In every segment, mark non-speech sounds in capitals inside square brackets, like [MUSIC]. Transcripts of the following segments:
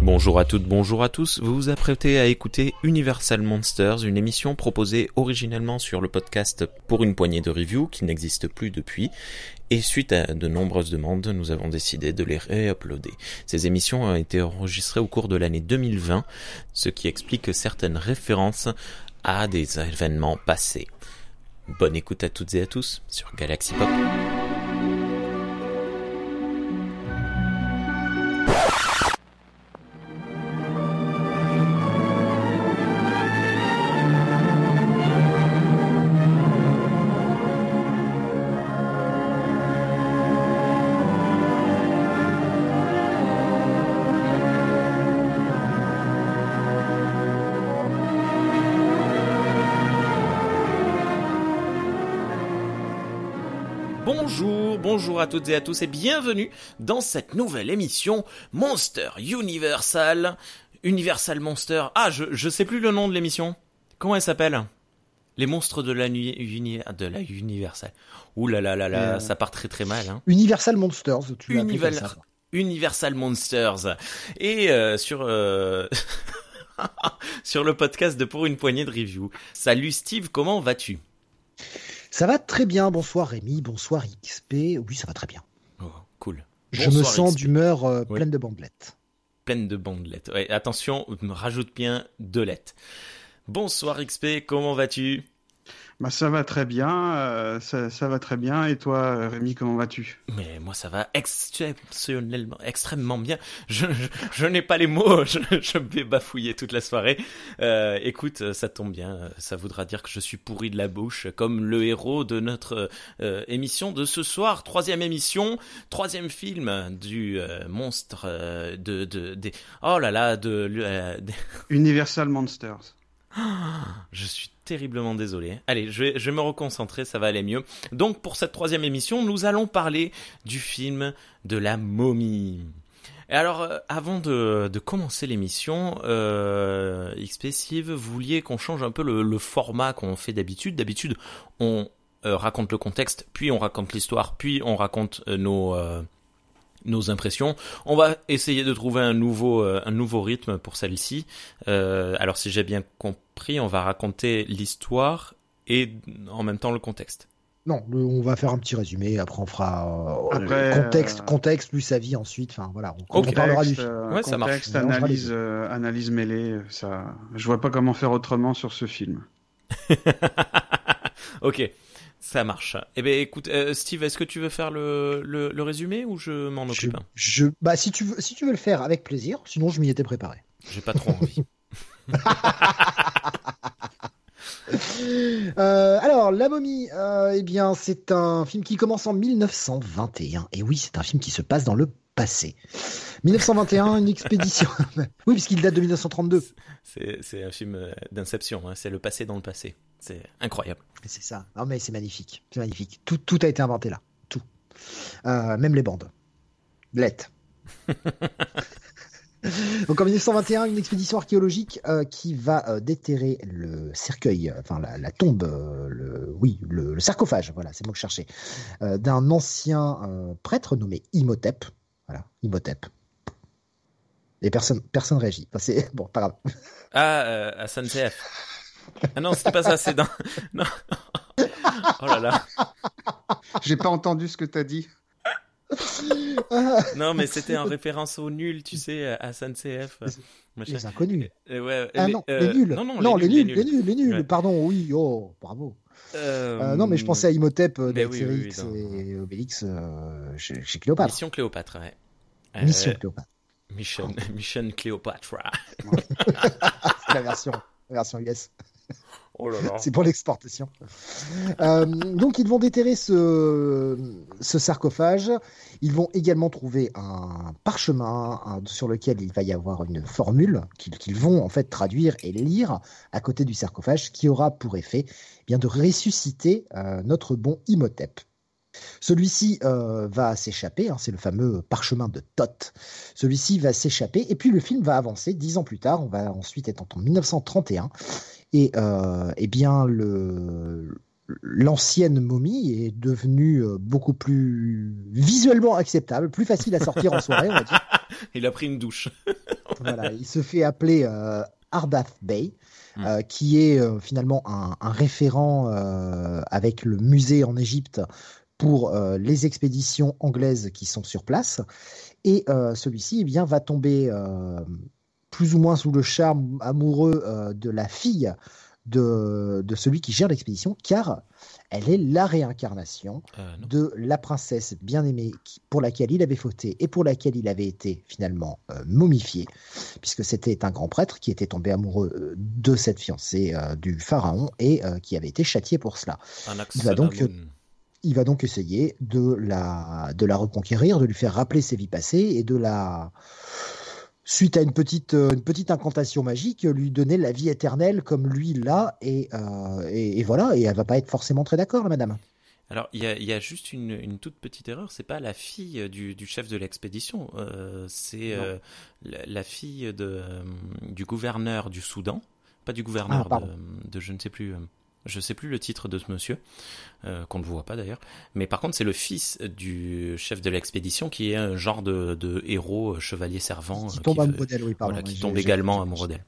Bonjour à toutes, bonjour à tous. Vous vous apprêtez à écouter Universal Monsters, une émission proposée originellement sur le podcast pour une poignée de reviews qui n'existe plus depuis. Et suite à de nombreuses demandes, nous avons décidé de les réuploader. Ces émissions ont été enregistrées au cours de l'année 2020, ce qui explique certaines références à des événements passés. Bonne écoute à toutes et à tous sur Galaxy Pop. Toutes et à tous et bienvenue dans cette nouvelle émission Monster Universal. Universal Monster. Ah, je, je sais plus le nom de l'émission. Comment elle s'appelle? Les monstres de la nuit uni, de la Universal. Ouh là là là là, Euh, ça part très très mal. Hein. Universal Monsters, tu Universal, ça. Universal Monsters. Et euh, sur euh, [LAUGHS] sur le podcast de Pour une poignée de review. Salut Steve, comment vas-tu? Ça va très bien, bonsoir Rémi, bonsoir XP. Oui, ça va très bien. Oh, cool. Je me sens d'humeur euh, Oui. pleine de bandelettes. pleine de bandelettes. Ouais, attention, rajoute bien deux lettres. Bonsoir XP, comment vas-tu? Bah ça va très bien, euh, ça, ça va très bien. Et toi, Rémi, comment vas-tu? Mais moi ça va exceptionnellement, extrêmement bien. Je, je, je n'ai pas les mots, je, je vais bafouiller toute la soirée. Euh, écoute, ça tombe bien, ça voudra dire que je suis pourri de la bouche, comme le héros de notre euh, émission de ce soir, troisième émission, troisième film du monstre de, de, des, oh là là, de, Universal Monsters. [GASPS] Je suis terriblement désolé. Allez, je vais, me reconcentrer, ça va aller mieux. Donc, pour cette troisième émission, nous allons parler du film de la momie. Et alors, euh, avant de, commencer l'émission, euh, vous vouliez qu'on change un peu le, format qu'on fait d'habitude. D'habitude, on euh, raconte le contexte, puis on raconte l'histoire, puis on raconte euh, nos... nos impressions. On va essayer de trouver un nouveau, euh, un nouveau rythme pour celle-ci. Euh, alors si j'ai bien compris, on va raconter l'histoire et en même temps le contexte. Non, le- on va faire un petit résumé, après on fera euh, Après, contexte, euh, contexte, lui sa vie ensuite. Enfin voilà, on, on parlera du Contexte, film. Ouais, ça marche. contexte, analyse, euh, analyse mêlée. Ça, je vois pas comment faire autrement sur ce film. [LAUGHS] ok, ça marche. Eh ben écoute, euh, Steve, est-ce que tu veux faire le, le, le résumé ou je m'en Je, occupe un je- bah si tu veux, si tu veux le faire avec plaisir, sinon je m'y étais préparé. J'ai pas trop envie. [LAUGHS] [LAUGHS] Euh, alors, La momie, euh, eh bien, c'est un film qui commence en 1921. Et oui, c'est un film qui se passe dans le passé. 1921, une expédition. [LAUGHS] oui, puisqu'il date de 1932. C'est un film euh, d'inception, hein, c'est le passé dans le passé. C'est incroyable. C'est ça. Non, mais c'est magnifique. C'est magnifique. Tout, tout a été inventé là. Tout. Euh, même les bandes. Lettres. [LAUGHS] Donc en 1921, une expédition archéologique euh, qui va euh, déterrer le cercueil, enfin la, la tombe, euh, le, oui, le, le sarcophage, voilà, c'est le mot que je cherchais, d'un ancien prêtre nommé Imhotep. Voilà, Imhotep. Et personne, personne réagit. Enfin, c'est [LAUGHS] bon, pas grave. Ah, euh, à SNCF. Ah non, c'était pas ça, c'est dans... [LAUGHS] Non. Oh là là. J'ai pas entendu ce que t'as dit. [LAUGHS] Non, mais c'était en référence au nul, tu sais, à SNCF. machin. Les inconnus. Euh, ouais, Ah les- non, euh, les nuls. Non, non, les, nuls, les nuls. les nuls. Ouais. Pardon, oui, oh, bravo. Euh, Euh, non, mais je pensais à Imhotep euh, mais oui, oui, oui, et Obélix euh, chez, chez Cléopâtre. Mission Cléopâtre, ouais. Euh, Mission Cléopâtre. Mission, [LAUGHS] Mission Cléopâtre. [LAUGHS] C'est la version, la version US. Oh. C'est pour l'exportation. Euh, donc, ils vont déterrer ce, sarcophage. Ils vont également trouver un parchemin sur lequel il va y avoir une formule qu'ils qu'ils vont en fait traduire et lire à côté du sarcophage, qui aura pour effet eh bien de ressusciter euh, notre bon Imhotep. Celui-ci euh, va s'échapper, hein, c'est le fameux parchemin de Thoth. Celui-ci va s'échapper et puis le film va avancer dix ans plus tard. On va ensuite être en 1931 et euh, eh bien le l'ancienne momie est devenue euh, beaucoup plus visuellement acceptable, plus facile à sortir en soirée, on va dire. [LAUGHS] il a pris une douche. [LAUGHS] voilà, il se fait appeler euh, Ardath Bey, Hmm. euh, qui est euh, finalement un, un référent avec le musée en Égypte pour les expéditions anglaises qui sont sur place. Et celui-ci eh bien, va tomber plus ou moins sous le charme amoureux euh, de la fille de, de celui qui gère l'expédition, car elle est la réincarnation Euh, de la princesse bien-aimée pour laquelle il avait fauté et pour laquelle il avait été finalement euh, momifié, puisque c'était un grand prêtre qui était tombé amoureux de cette fiancée du pharaon et qui avait été châtié pour cela. Il va donc. Il va donc essayer de la, de la reconquérir, de lui faire rappeler ses vies passées et de la, suite à une petite, euh, une petite incantation magique, lui donner la vie éternelle comme lui l'a et, euh, et, et voilà, et elle va pas être forcément très d'accord, la madame. Alors, il y a, y a juste une, une toute petite erreur. C'est pas la fille du, du chef de l'expédition. euh, c'est euh, la, la fille de, du gouverneur du Soudan. Pas du gouverneur Ah, de je ne sais plus. Je sais plus le titre de ce monsieur, euh, qu'on ne voit pas d'ailleurs. Mais par contre, c'est le fils du chef de l'expédition qui est un genre de, de héros euh, chevalier servant. qui euh, tombe qui amoureux d'elle, oui, pardon. voilà, qui tombe également amoureux d'elle.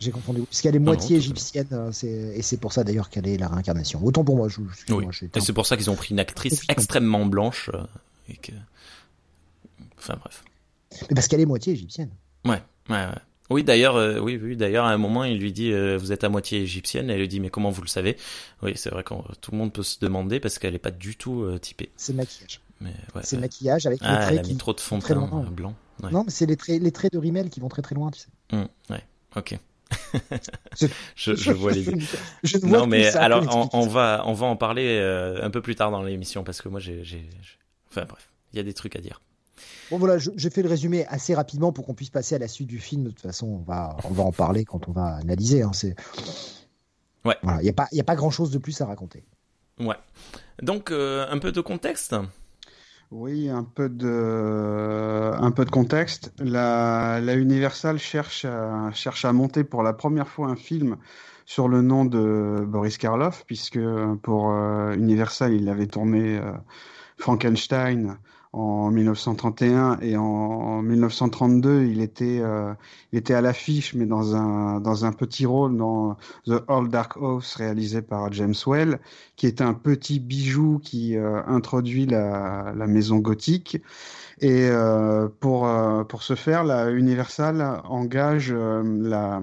J'ai confondu, puisqu'elle est Non, moitié non, égyptienne, c'est- et c'est pour ça d'ailleurs qu'elle est la réincarnation. Autant pour moi, je, excuse-moi, Oui. été Et c'est pour ça qu'ils ont pris une actrice extrêmement blanche. et que... Enfin bref. Mais parce qu'elle est moitié égyptienne. Ouais, ouais, ouais. Oui, d'ailleurs, euh, oui, oui, d'ailleurs, à un moment, il lui dit, euh, vous êtes à moitié égyptienne. Elle lui dit, mais comment vous le savez? Oui, c'est vrai que tout le monde peut se demander parce qu'elle est pas du tout euh, typée. C'est maquillage. Mais ouais. c'est maquillage avec les Ah, elle traits a qui mis trop de fond de très teint loin. blanc. Ouais. Non, mais c'est les traits, les traits de Rimmel qui vont très très loin, tu sais. Hum, ouais. Ok. Je- [LAUGHS] je, je vois les. je, vois Non, mais alors, on, on va, on va en parler euh, un peu plus tard dans l'émission parce que moi, j'ai, j'ai, j'ai- enfin bref, il y a des trucs à dire. Bon voilà, je- j'ai fait le résumé assez rapidement pour qu'on puisse passer à la suite du film. De toute façon, on va, on va en parler quand on va analyser. Hein, c'est... Ouais. Voilà, il n'y a pas, il y a pas grand chose de plus à raconter. Ouais. Donc, euh, un peu de contexte? Oui, un peu de, un peu de contexte. La, la Universal cherche à, cherche à monter pour la première fois un film sur le nom de Boris Karloff, puisque pour euh, Universal, il avait tourné euh, Frankenstein en 1931 et en, en 1932, il était, euh, il était à l'affiche, mais dans un, dans un petit rôle dans The Old Dark House réalisé par James Well qui est un petit bijou qui euh, introduit la, la maison gothique. Et euh, pour, euh, pour ce faire, la Universal engage euh, la,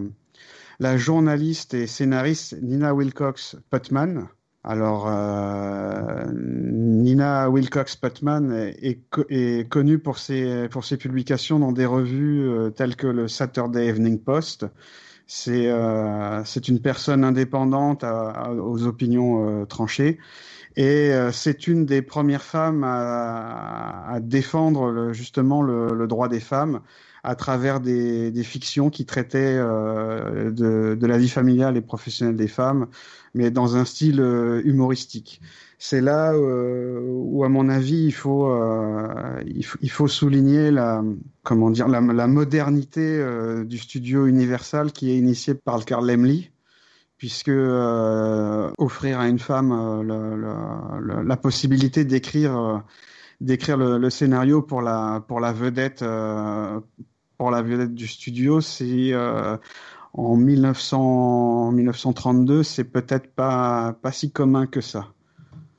la journaliste et scénariste Nina Wilcox Putman. Alors, euh, Nina Wilcox Putman est, est, co- est connue pour ses, publications dans des revues euh, telles que le Saturday Evening Post. C'est euh, une personne indépendante aux opinions tranchées. Et c'est une des premières femmes à, défendre justement le droit des femmes à travers des, des fictions qui traitaient euh, de, de la vie familiale et professionnelle des femmes, mais dans un style euh, humoristique. C'est là euh, où, à mon avis, il faut, euh, il il faut souligner la, comment dire, la, la modernité euh, du studio Universal qui est initié par Carl Lemley puisque euh, offrir à une femme euh, le- le- le- la possibilité d'écrire euh, d'écrire le, le scénario pour la pour la vedette pour la vedette du studio c'est euh, en 1900 1932 c'est peut-être pas pas si commun que ça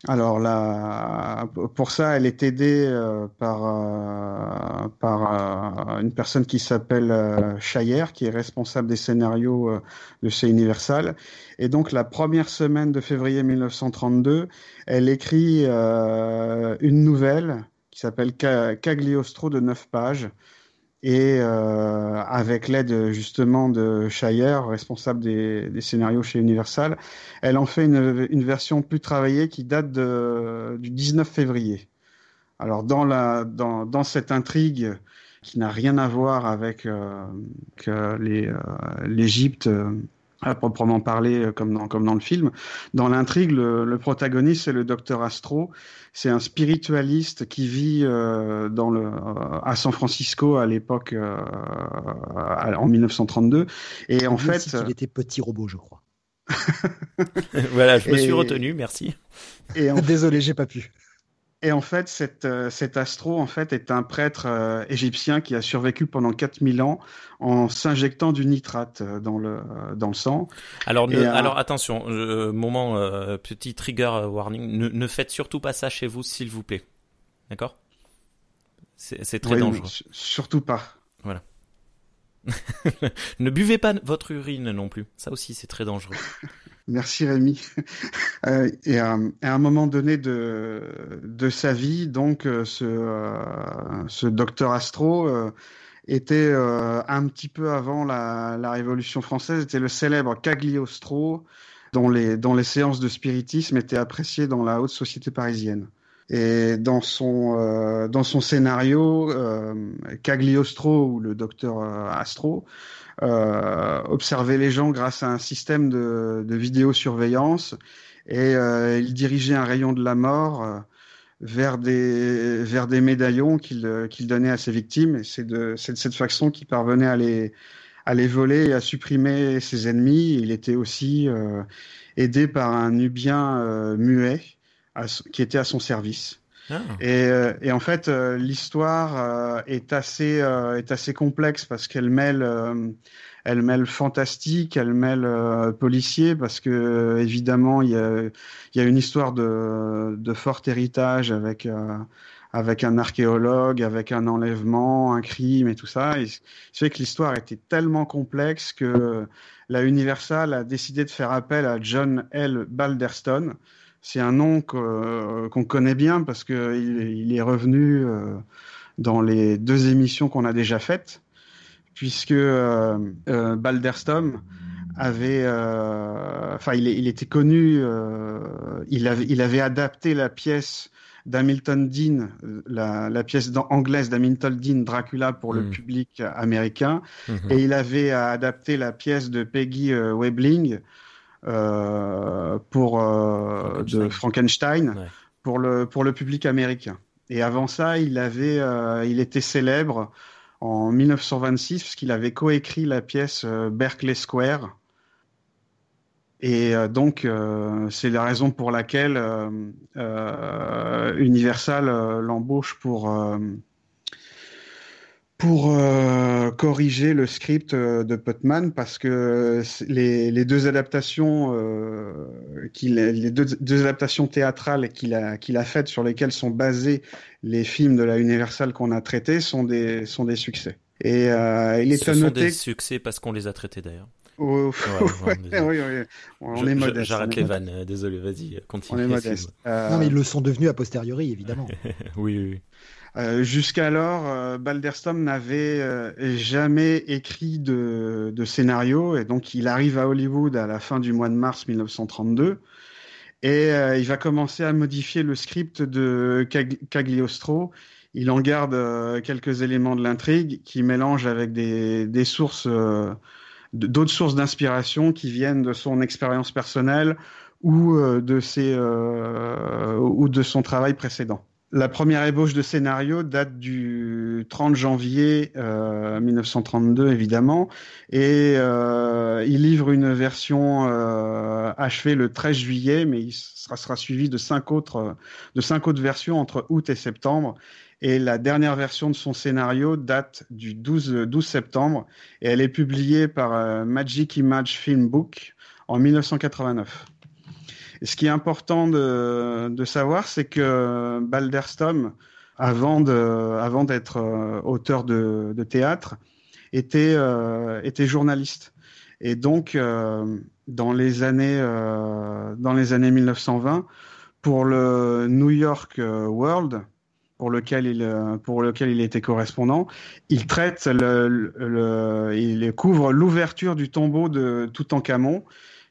alors là, pour ça, elle est aidée euh, par euh, par une personne qui s'appelle Chayer, qui est responsable des scénarios de chez Universal. Et donc la première semaine de février 1932, elle écrit une nouvelle qui s'appelle Ca- Cagliostro de neuf pages. Et euh, avec l'aide justement de Chayer, responsable des, scénarios chez Universal, elle en fait une, version plus travaillée qui date du 19 février. Alors dans, la, dans, dans cette intrigue qui n'a rien à voir avec euh, euh, l'Égypte à proprement parler euh, comme dans, comme dans le film, dans l'intrigue, le, le protagoniste c'est le docteur Astro. C'est un spiritualiste qui vit euh, dans le, euh, à San Francisco à l'époque euh, en 1932. Et en fait, qu'il était petit robot, je crois. [LAUGHS] voilà, je me suis Et- retenu, merci. et en [LAUGHS] Désolé, j'ai pas pu. Et en fait, cet, cet astro en fait est un prêtre égyptien qui a survécu pendant 4000 ans en s'injectant du nitrate dans le dans le sang. Alors alors attention, moment petit trigger warning, ne, ne faites surtout pas ça chez vous s'il vous plaît. D'accord? C'est très dangereux. Surtout pas. Voilà. [LAUGHS] ne buvez pas votre urine non plus. Ça aussi, c'est très dangereux. [LAUGHS] Merci Rémi. [LAUGHS] Euh, et à, un moment donné de, de sa vie, donc euh, ce, euh, ce docteur Astro était un petit peu avant la, la, Révolution française, était le célèbre Cagliostro, dont les, dont les séances de spiritisme étaient appréciées dans la haute société parisienne. Et dans son euh, dans son scénario, euh, Cagliostro ou le docteur euh, Astro euh, observait les gens grâce à un système de, de vidéosurveillance et euh, il dirigeait un rayon de la mort vers des vers des médaillons qu'il donnait à ses victimes. Et c'est de, de cette façon qu'il parvenait à les à les voler et à supprimer ses ennemis. Il était aussi aidé par un Nubien muet qui était à son service. Ah. Et, euh, et, en fait, euh, l'histoire euh, est assez est assez complexe parce qu'elle mêle elle mêle fantastique, elle mêle policier parce que évidemment il y a y a une histoire de de fort héritage avec avec un archéologue, avec un enlèvement, un crime et tout ça. Et c'est que l'histoire était tellement complexe que la Universal a décidé de faire appel à John L. Balderston, c'est un nom euh, qu'on connaît bien parce qu'il il est revenu euh, dans les deux émissions qu'on a déjà faites, puisque euh, Balderstom avait, enfin, il, il, était connu, il avait, il avait adapté la pièce d'Hamilton Dean, la, la pièce anglaise d'Hamilton Dean, Dracula pour le hmm. public américain, hmm. et il avait adapté la pièce de Peggy Webling pour euh, de Frankenstein pour le pour le public américain. Et avant ça, il avait euh, il était célèbre en 1926 parce qu'il avait coécrit la pièce Berkeley Square. Et donc, c'est la raison pour laquelle Universal l'embauche pour pour euh, corriger le script euh, de Putman parce que les, deux adaptations euh, les deux, deux, adaptations théâtrales qu'il a qu'il a faites sur lesquelles sont basés les films de la Universal qu'on a traités sont des sont des succès. Et euh, il est Ce sont des succès parce qu'on les a traités d'ailleurs. Oh, ouais, oui, oui. [LAUGHS] On est modeste. J'arrête les vannes, désolé, vas-y, continue. On est modeste. Non, mais ils le sont devenus a posteriori, évidemment. [LAUGHS] oui, oui. Euh, jusqu'alors, euh, Balderstom n'avait euh, jamais écrit de, de, scénario et donc il arrive à Hollywood à la fin du mois de mars 1932 et il va commencer à modifier le script de Cagliostro. Il en garde quelques éléments de l'intrigue qui mélange avec des, sources, d'autres sources d'inspiration qui viennent de son expérience personnelle ou de ses ou de son travail précédent. La première ébauche de scénario date du 30 janvier euh, 1932, évidemment, et euh, il livre une version euh, achevée le 13 juillet, mais il sera, suivi de cinq autres de cinq autres versions entre août et septembre. Et la dernière version de son scénario date du 12, 12 septembre, et elle est publiée par euh, Magic Image Film Book en 1989 ce qui est important de, de savoir, c'est que Balderstom, avant d'être euh, auteur de, de, théâtre, était, euh, était journaliste. Et donc, euh, dans les années, dans les années 1920, pour le New York World, pour lequel il, pour lequel il était correspondant, il traite le, le il couvre l'ouverture du tombeau de Toutankhamon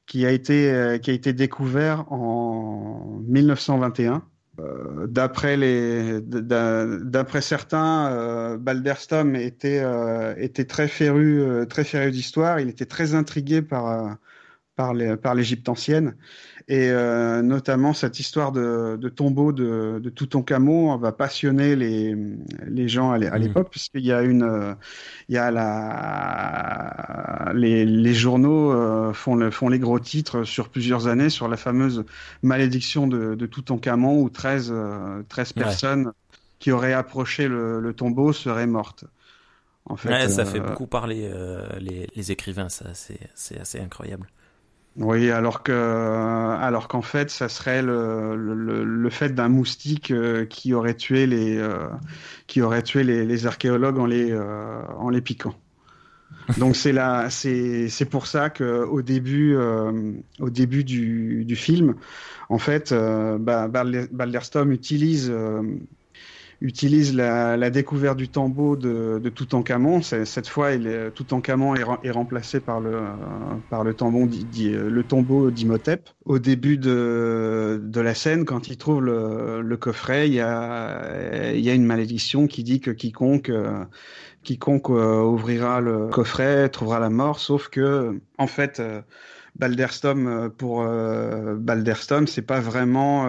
qui a été euh, qui a été découvert en 1921. Euh, d'après les d'après certains, euh, Balderstom était euh, était très féru euh, très féru d'histoire. Il était très intrigué par par les par l'Égypte ancienne Et euh, notamment cette histoire de, de tombeau de, de Toutankhamon va passionner les, les gens à Mm. l'époque, puisqu'il y a une, euh, il y a la, les, les journaux euh, font, le, font les gros titres sur plusieurs années sur la fameuse malédiction de, de Toutankhamon où 13, euh, 13 Ouais. personnes qui auraient approché le, le tombeau seraient mortes. En fait, Ouais, ça euh, fait beaucoup parler euh, les, les écrivains, ça, c'est c'est assez incroyable. Oui, alors que, alors qu'en fait, ça serait le, le, le fait d'un moustique euh, qui aurait tué les, euh, qui aurait tué les, les archéologues en les, euh, en les piquant. [LAUGHS] Donc c'est là, c'est, c'est pour ça que au début, euh, au début du, du film, en fait, euh, bah, Balder- Balderstom utilise, euh, utilise la, la découverte du tombeau de, de Toutankhamon. Cette fois, il est, Toutankhamon est, rem- est remplacé par le, par le le tombeau d'Imhotep. Au début de, de la scène, quand il trouve le, le coffret, il y a, il y a une malédiction qui dit que quiconque, euh, quiconque euh, ouvrira le coffret trouvera la mort, sauf que, en fait, euh, Balderstom, euh, pour Balderstom, c'est pas vraiment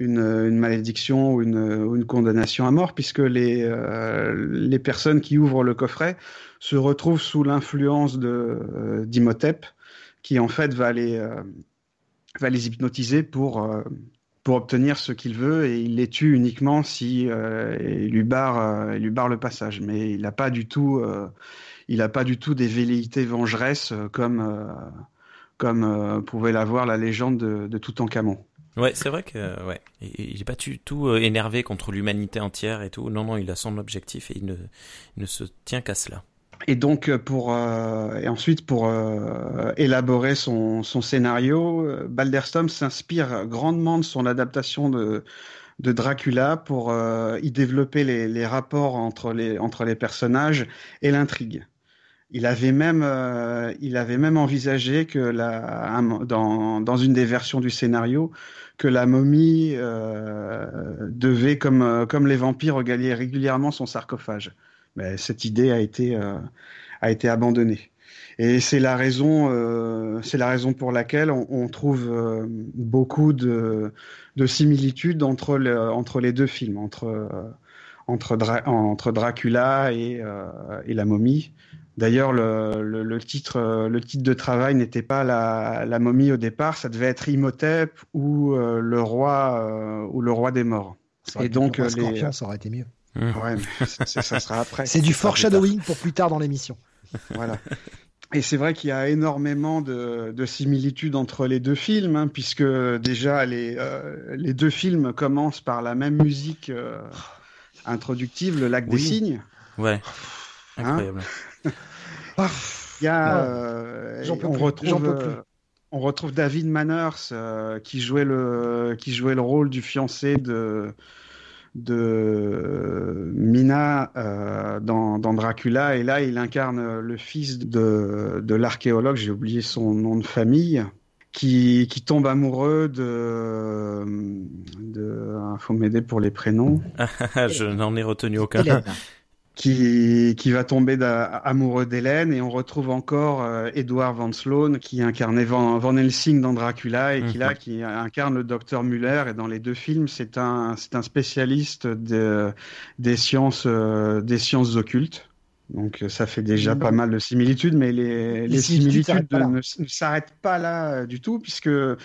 une, malédiction ou une, condamnation à mort, puisque les, euh, les personnes qui ouvrent le coffret se retrouvent sous l'influence euh, d'Imhotep, qui en fait va les, euh, va les hypnotiser pour, pour obtenir ce qu'il veut, et il les tue uniquement si il lui barre, il lui barre le passage. Mais il n'a pas du tout, pas du tout des velléités vengeresses comme comme pouvait l'avoir la légende de, de Toutankhamon. Ouais, c'est vrai que ouais, il il est pas du tout euh, énervé contre l'humanité entière et tout. Non, non, il a son objectif et il ne, se tient qu'à cela. Et donc euh, pour euh, et ensuite pour euh, élaborer son, scénario, euh, Balderstom s'inspire grandement de son adaptation de Dracula pour euh, y développer les, rapports entre les personnages et l'intrigue. Il avait même euh, il avait même envisagé que la dans dans une des versions du scénario que la momie euh, devait comme euh, comme les vampires regaler régulièrement son sarcophage. Mais cette idée a été euh, a été abandonnée. Et c'est la raison euh, c'est la raison pour laquelle on, trouve euh, beaucoup de de similitudes entre le, entre les deux films entre euh, entre entre Dracula et euh, et la momie. D'ailleurs, le, le, le titre, euh, le titre de travail n'était pas la, la momie au départ, ça devait être Imhotep ou euh, le roi euh, ou le roi des morts. Ça aurait Et donc, les- Scorpion, ça aurait été mieux. Ouais, mais ça sera [LAUGHS] après. C'est du foreshadowing pour plus tard dans l'émission. Voilà. Et c'est vrai qu'il y a énormément de, de similitudes entre les deux films, hein, puisque déjà les, euh, les deux films commencent par la même musique euh, introductive, le lac des cygnes. Ouais, Hein incroyable. Ah, Il y a, Ouais. euh, J'en peux on plus, retrouve, euh, on David Manners euh, qui jouait le qui jouait le rôle du fiancé de de Mina euh, dans, dans Dracula et là il incarne le fils de, de l'archéologue j'ai oublié son nom de famille qui, qui tombe amoureux de de faut m'aider pour les prénoms [LAUGHS] Je n'en ai retenu aucun. Qui, qui va tomber amoureux d'Hélène. Et on retrouve encore euh, Edward Van Sloan qui incarnait Van, Van Helsing dans Dracula et qui Mhm. là qui incarne le docteur Muller. Et dans les deux films c'est un c'est un spécialiste de, des sciences euh, des sciences occultes donc euh, ça fait déjà pas mal de similitudes mais les, les, similitudes ne, ne s'arrêtent pas là euh, du tout puisque le,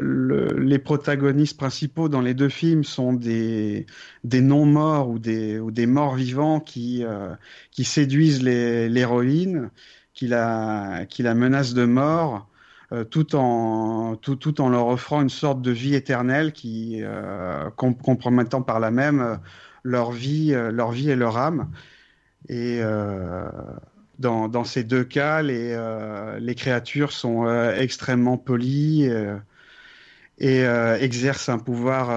le, les protagonistes principaux dans les deux films sont des des non-morts ou des, ou des morts vivants qui, euh, qui séduisent l'héroïne, qui la, qui la menacent de mort, euh, tout, en, tout, tout en leur offrant une sorte de vie éternelle qui, com- compromettant par là même leur vie, leur vie et leur âme. Et euh, dans, dans ces deux cas, les, euh, les créatures sont euh, extrêmement polies et exercent un pouvoir,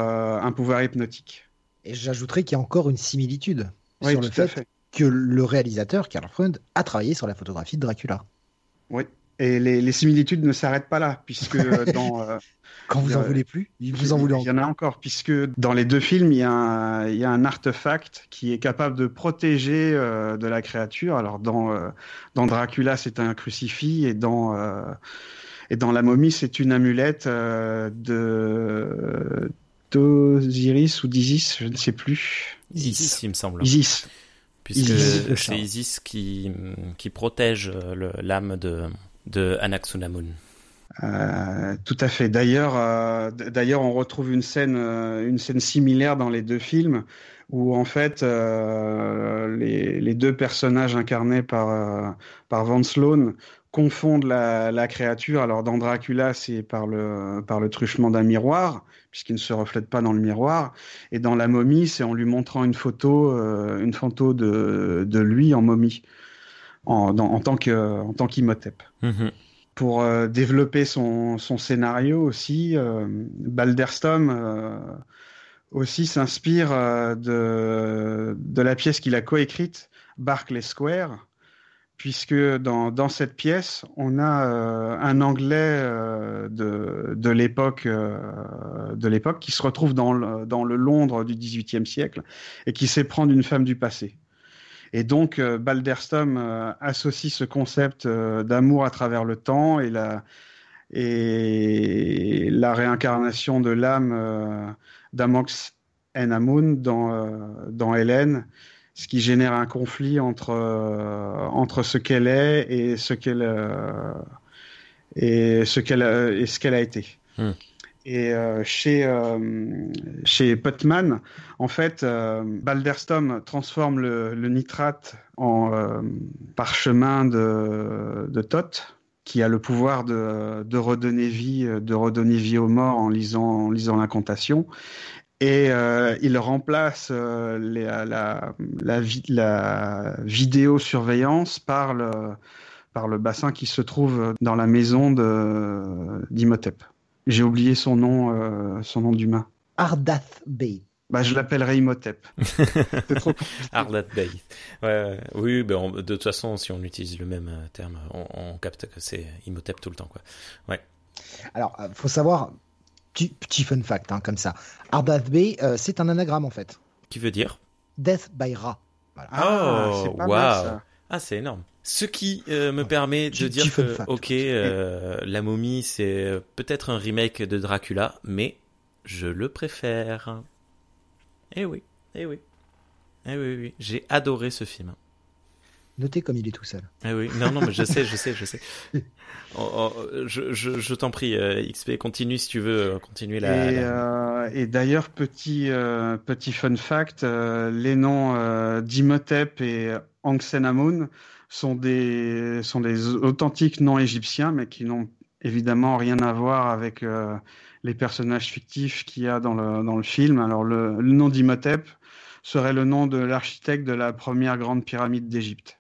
un pouvoir hypnotique. Et j'ajouterais qu'il y a encore une similitude Oui, sur le fait, fait. que le réalisateur, Karl Freund, a travaillé sur la photographie de Dracula. Oui. Et les, les similitudes ne s'arrêtent pas là, puisque [LAUGHS] dans. euh, Quand vous en voulez plus, il vous en voulez Il y encore. en a encore, puisque dans les deux films, il y a un, il y a un artefact qui est capable de protéger euh, de la créature. Alors dans, euh, dans Dracula, c'est un crucifix, et dans, euh, Et dans la momie, c'est une amulette de d'Osiris ou d'Isis, je ne sais plus. Isis, il me semble. Isis. Puisque c'est Isis qui, qui protège l'âme de, de Anaxunamun. Euh, tout à fait. D'ailleurs, euh, d'ailleurs, on retrouve une scène, euh, une scène similaire dans les deux films, où en fait euh, les, les, deux personnages incarnés par par Van Sloan confondent la, la créature. Alors dans Dracula, c'est par le par le truchement d'un miroir, puisqu'il ne se reflète pas dans le miroir. Et dans la momie, c'est en lui montrant une photo, une photo de, de lui en momie, en, en tant que en tant qu'Imhotep. Mm-hmm pour euh, développer son, scénario aussi, euh, Balderstom euh, aussi s'inspire euh, de, la pièce qu'il a coécrite, Barclay Square, puisque dans, cette pièce, on a un Anglais de, l'époque qui se retrouve dans le, Londres du XVIIIe siècle et qui sait prendre une femme du passé. Et donc, euh, Balderstom euh, associe ce concept euh, d'amour à travers le temps et la, réincarnation de l'âme d'Amox Enamun dans, dans Hélène, ce qui génère un conflit entre, entre ce qu'elle est et ce qu'elle a été. Hmm. Et euh, chez, euh, chez Putman, en fait, euh, Balderstom transforme le, nitrate en euh, parchemin de, de qui a le pouvoir de, redonner vie, de redonner vie aux morts en lisant, l'incantation. Et euh, il remplace la, la vidéosurveillance par le, par le bassin qui se trouve dans la maison d'Imhotep. J'ai oublié son nom, euh, son nom d'humain. Ardath Bey. Bah, je l'appellerai Imhotep. [LAUGHS] Ardath Bey. Ouais, oui, ben on, de toute façon, si on utilise le même terme, on, on capte que c'est Imhotep tout le temps, quoi. Ouais. Alors, euh, faut savoir, petit, petit fun fact, hein, comme ça. Ardath Bey, euh, c'est un anagramme en fait. Qui veut dire? Death by Ra. Voilà. Oh, oh wow. Ah, c'est énorme. Ce qui euh, me permet de dire que, ok, euh, la momie, c'est peut-être un remake de Dracula, mais je le préfère. Eh oui, eh oui. Eh oui, oui. J'ai adoré ce film. Notez comme il est tout seul. Eh oui, non, non, mais je sais, je sais, je sais. [LAUGHS] Oh, oh, je je, je t'en prie, euh, XP, continue si tu veux, continuer la. Et, la... euh, et d'ailleurs, petit, euh, petit fun fact, les noms d'Imhotep et Ankhesenamun sont des, sont des authentiques noms égyptiens, mais qui n'ont évidemment rien à voir avec euh, les personnages fictifs qu'il y a dans le, dans le film. Alors, le, le nom d'Imhotep serait le nom de l'architecte de la première grande pyramide d'Égypte.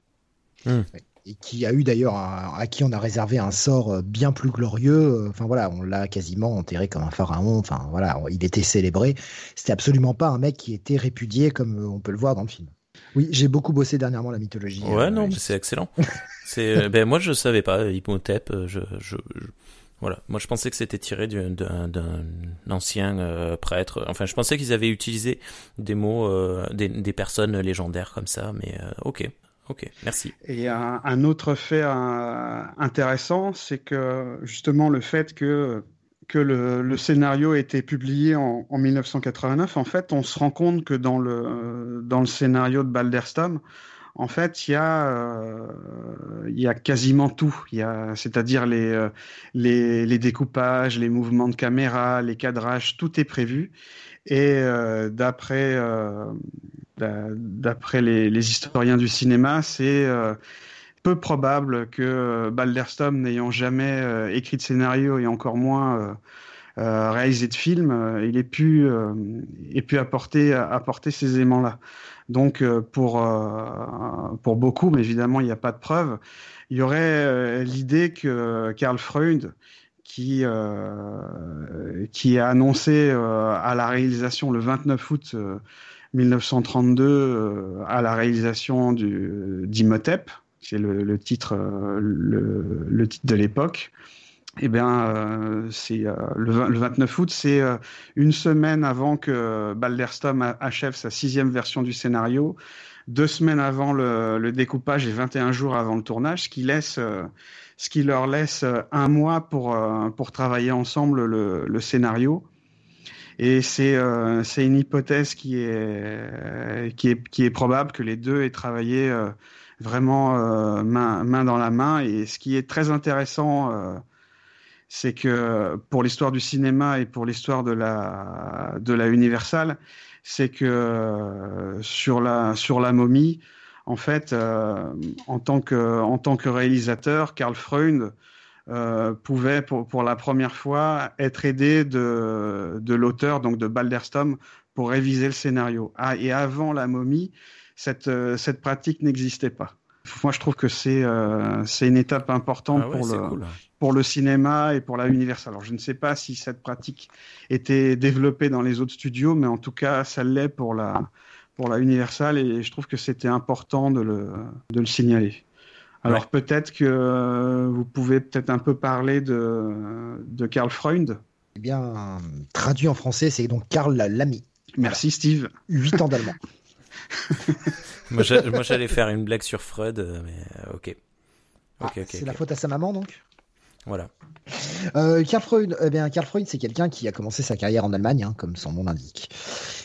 Mmh. Et qui a eu d'ailleurs, à, à, qui on a réservé un sort bien plus glorieux. Enfin voilà, on l'a quasiment enterré comme un pharaon. Enfin voilà, il était célébré. C'était absolument pas un mec qui était répudié comme on peut le voir dans le film. Oui, j'ai beaucoup bossé dernièrement la mythologie. Ouais, euh, non, mais c'est excellent. [LAUGHS] c'est, ben moi je savais pas Hippotep. Je, je, je, voilà, moi je pensais que c'était tiré d'un, d'un ancien euh, prêtre. Enfin, je pensais qu'ils avaient utilisé des mots, euh, des, des, personnes légendaires comme ça. Mais euh, ok, ok, merci. Et un, un autre fait euh, intéressant, c'est que justement le fait que que le, le, scénario a été publié en, en, 1989, en fait, on se rend compte que dans le, dans le scénario de Balderstom, en fait, il y euh, y a quasiment tout. C'est-à-dire les, les, les, découpages, les mouvements de caméra, les cadrages, tout est prévu. Et euh, d'après, euh, les, les, historiens du cinéma, c'est peu probable que Balderstom, n'ayant jamais euh, écrit de scénario et encore moins euh, euh, réalisé de film, il ait pu, ait pu apporter, apporter ces éléments-là. Donc pour, pour beaucoup, mais évidemment il n'y a pas de preuves, il y aurait l'idée que Karl Freud, qui, qui a annoncé à la réalisation le 29 août 1932 à la réalisation d'Imhotep, c'est le, le, titre, euh, le, le, titre de l'époque, eh bien, c'est le, le, 29 août, c'est une semaine avant que Balderstom achève sa sixième version du scénario, deux semaines avant le, découpage et 21 jours avant le tournage, ce qui laisse, ce qui leur laisse un mois pour pour travailler ensemble le, le scénario. Et c'est euh, c'est une hypothèse qui est qui est qui est probable que les deux aient travaillé euh, vraiment euh, main main dans la main. Et ce qui est très intéressant, c'est que pour l'histoire du cinéma et pour l'histoire de la de la Universal, c'est que sur la sur la momie, en fait, en tant que en tant que réalisateur, Karl Freund euh, pouvait pour, pour, la première fois être aidé de, de l'auteur, donc de Balderstom, pour réviser le scénario. Ah, et avant la momie, cette, euh, cette pratique n'existait pas. Moi, je trouve que c'est euh, c'est une étape importante ah pour, le, pour le cinéma et pour la Universal. Alors, je ne sais pas si cette pratique était développée dans les autres studios, mais en tout cas, ça l'est pour la, pour la Universal et je trouve que c'était important de le, de le signaler. Alors peut-être que euh, vous pouvez peut-être un peu parler de, de Karl Freund. Eh bien, traduit en français, c'est donc Karl Lamy. Merci Steve. 8 ans d'allemand. [LAUGHS] moi j'allais faire une blague sur Freud, euh, mais euh, ok. Ah, c'est la faute à sa maman donc? Voilà. Karl Freund, eh bien, Karl Freund, c'est quelqu'un qui a commencé sa carrière en Allemagne, hein, comme son nom l'indique,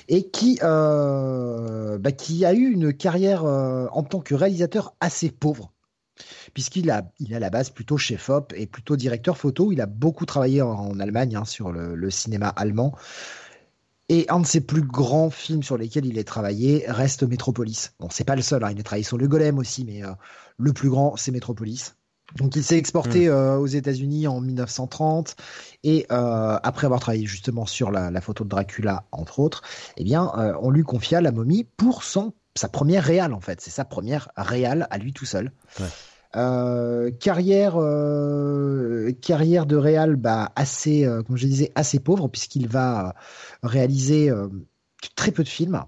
et qui, bah, qui a eu une carrière en tant que réalisateur assez pauvre puisqu'il a, il a la base plutôt chef-op et plutôt directeur photo. Il a beaucoup travaillé en, Allemagne hein, sur le, cinéma allemand. Et un de ses plus grands films sur lesquels il a travaillé reste Metropolis. Bon, c'est pas le seul, hein, il a travaillé sur Le Golem aussi, mais euh, le plus grand, c'est Metropolis. Donc il s'est exporté hmm. euh, aux États-Unis en 1930 et euh, après avoir travaillé justement sur la, photo de Dracula entre autres, eh bien on lui confia la momie pour son sa première réale en fait, c'est sa première réale à lui tout seul. Euh, carrière, euh, carrière de Real, bah, assez, euh, comme je disais, assez pauvre puisqu'il va réaliser très peu de films.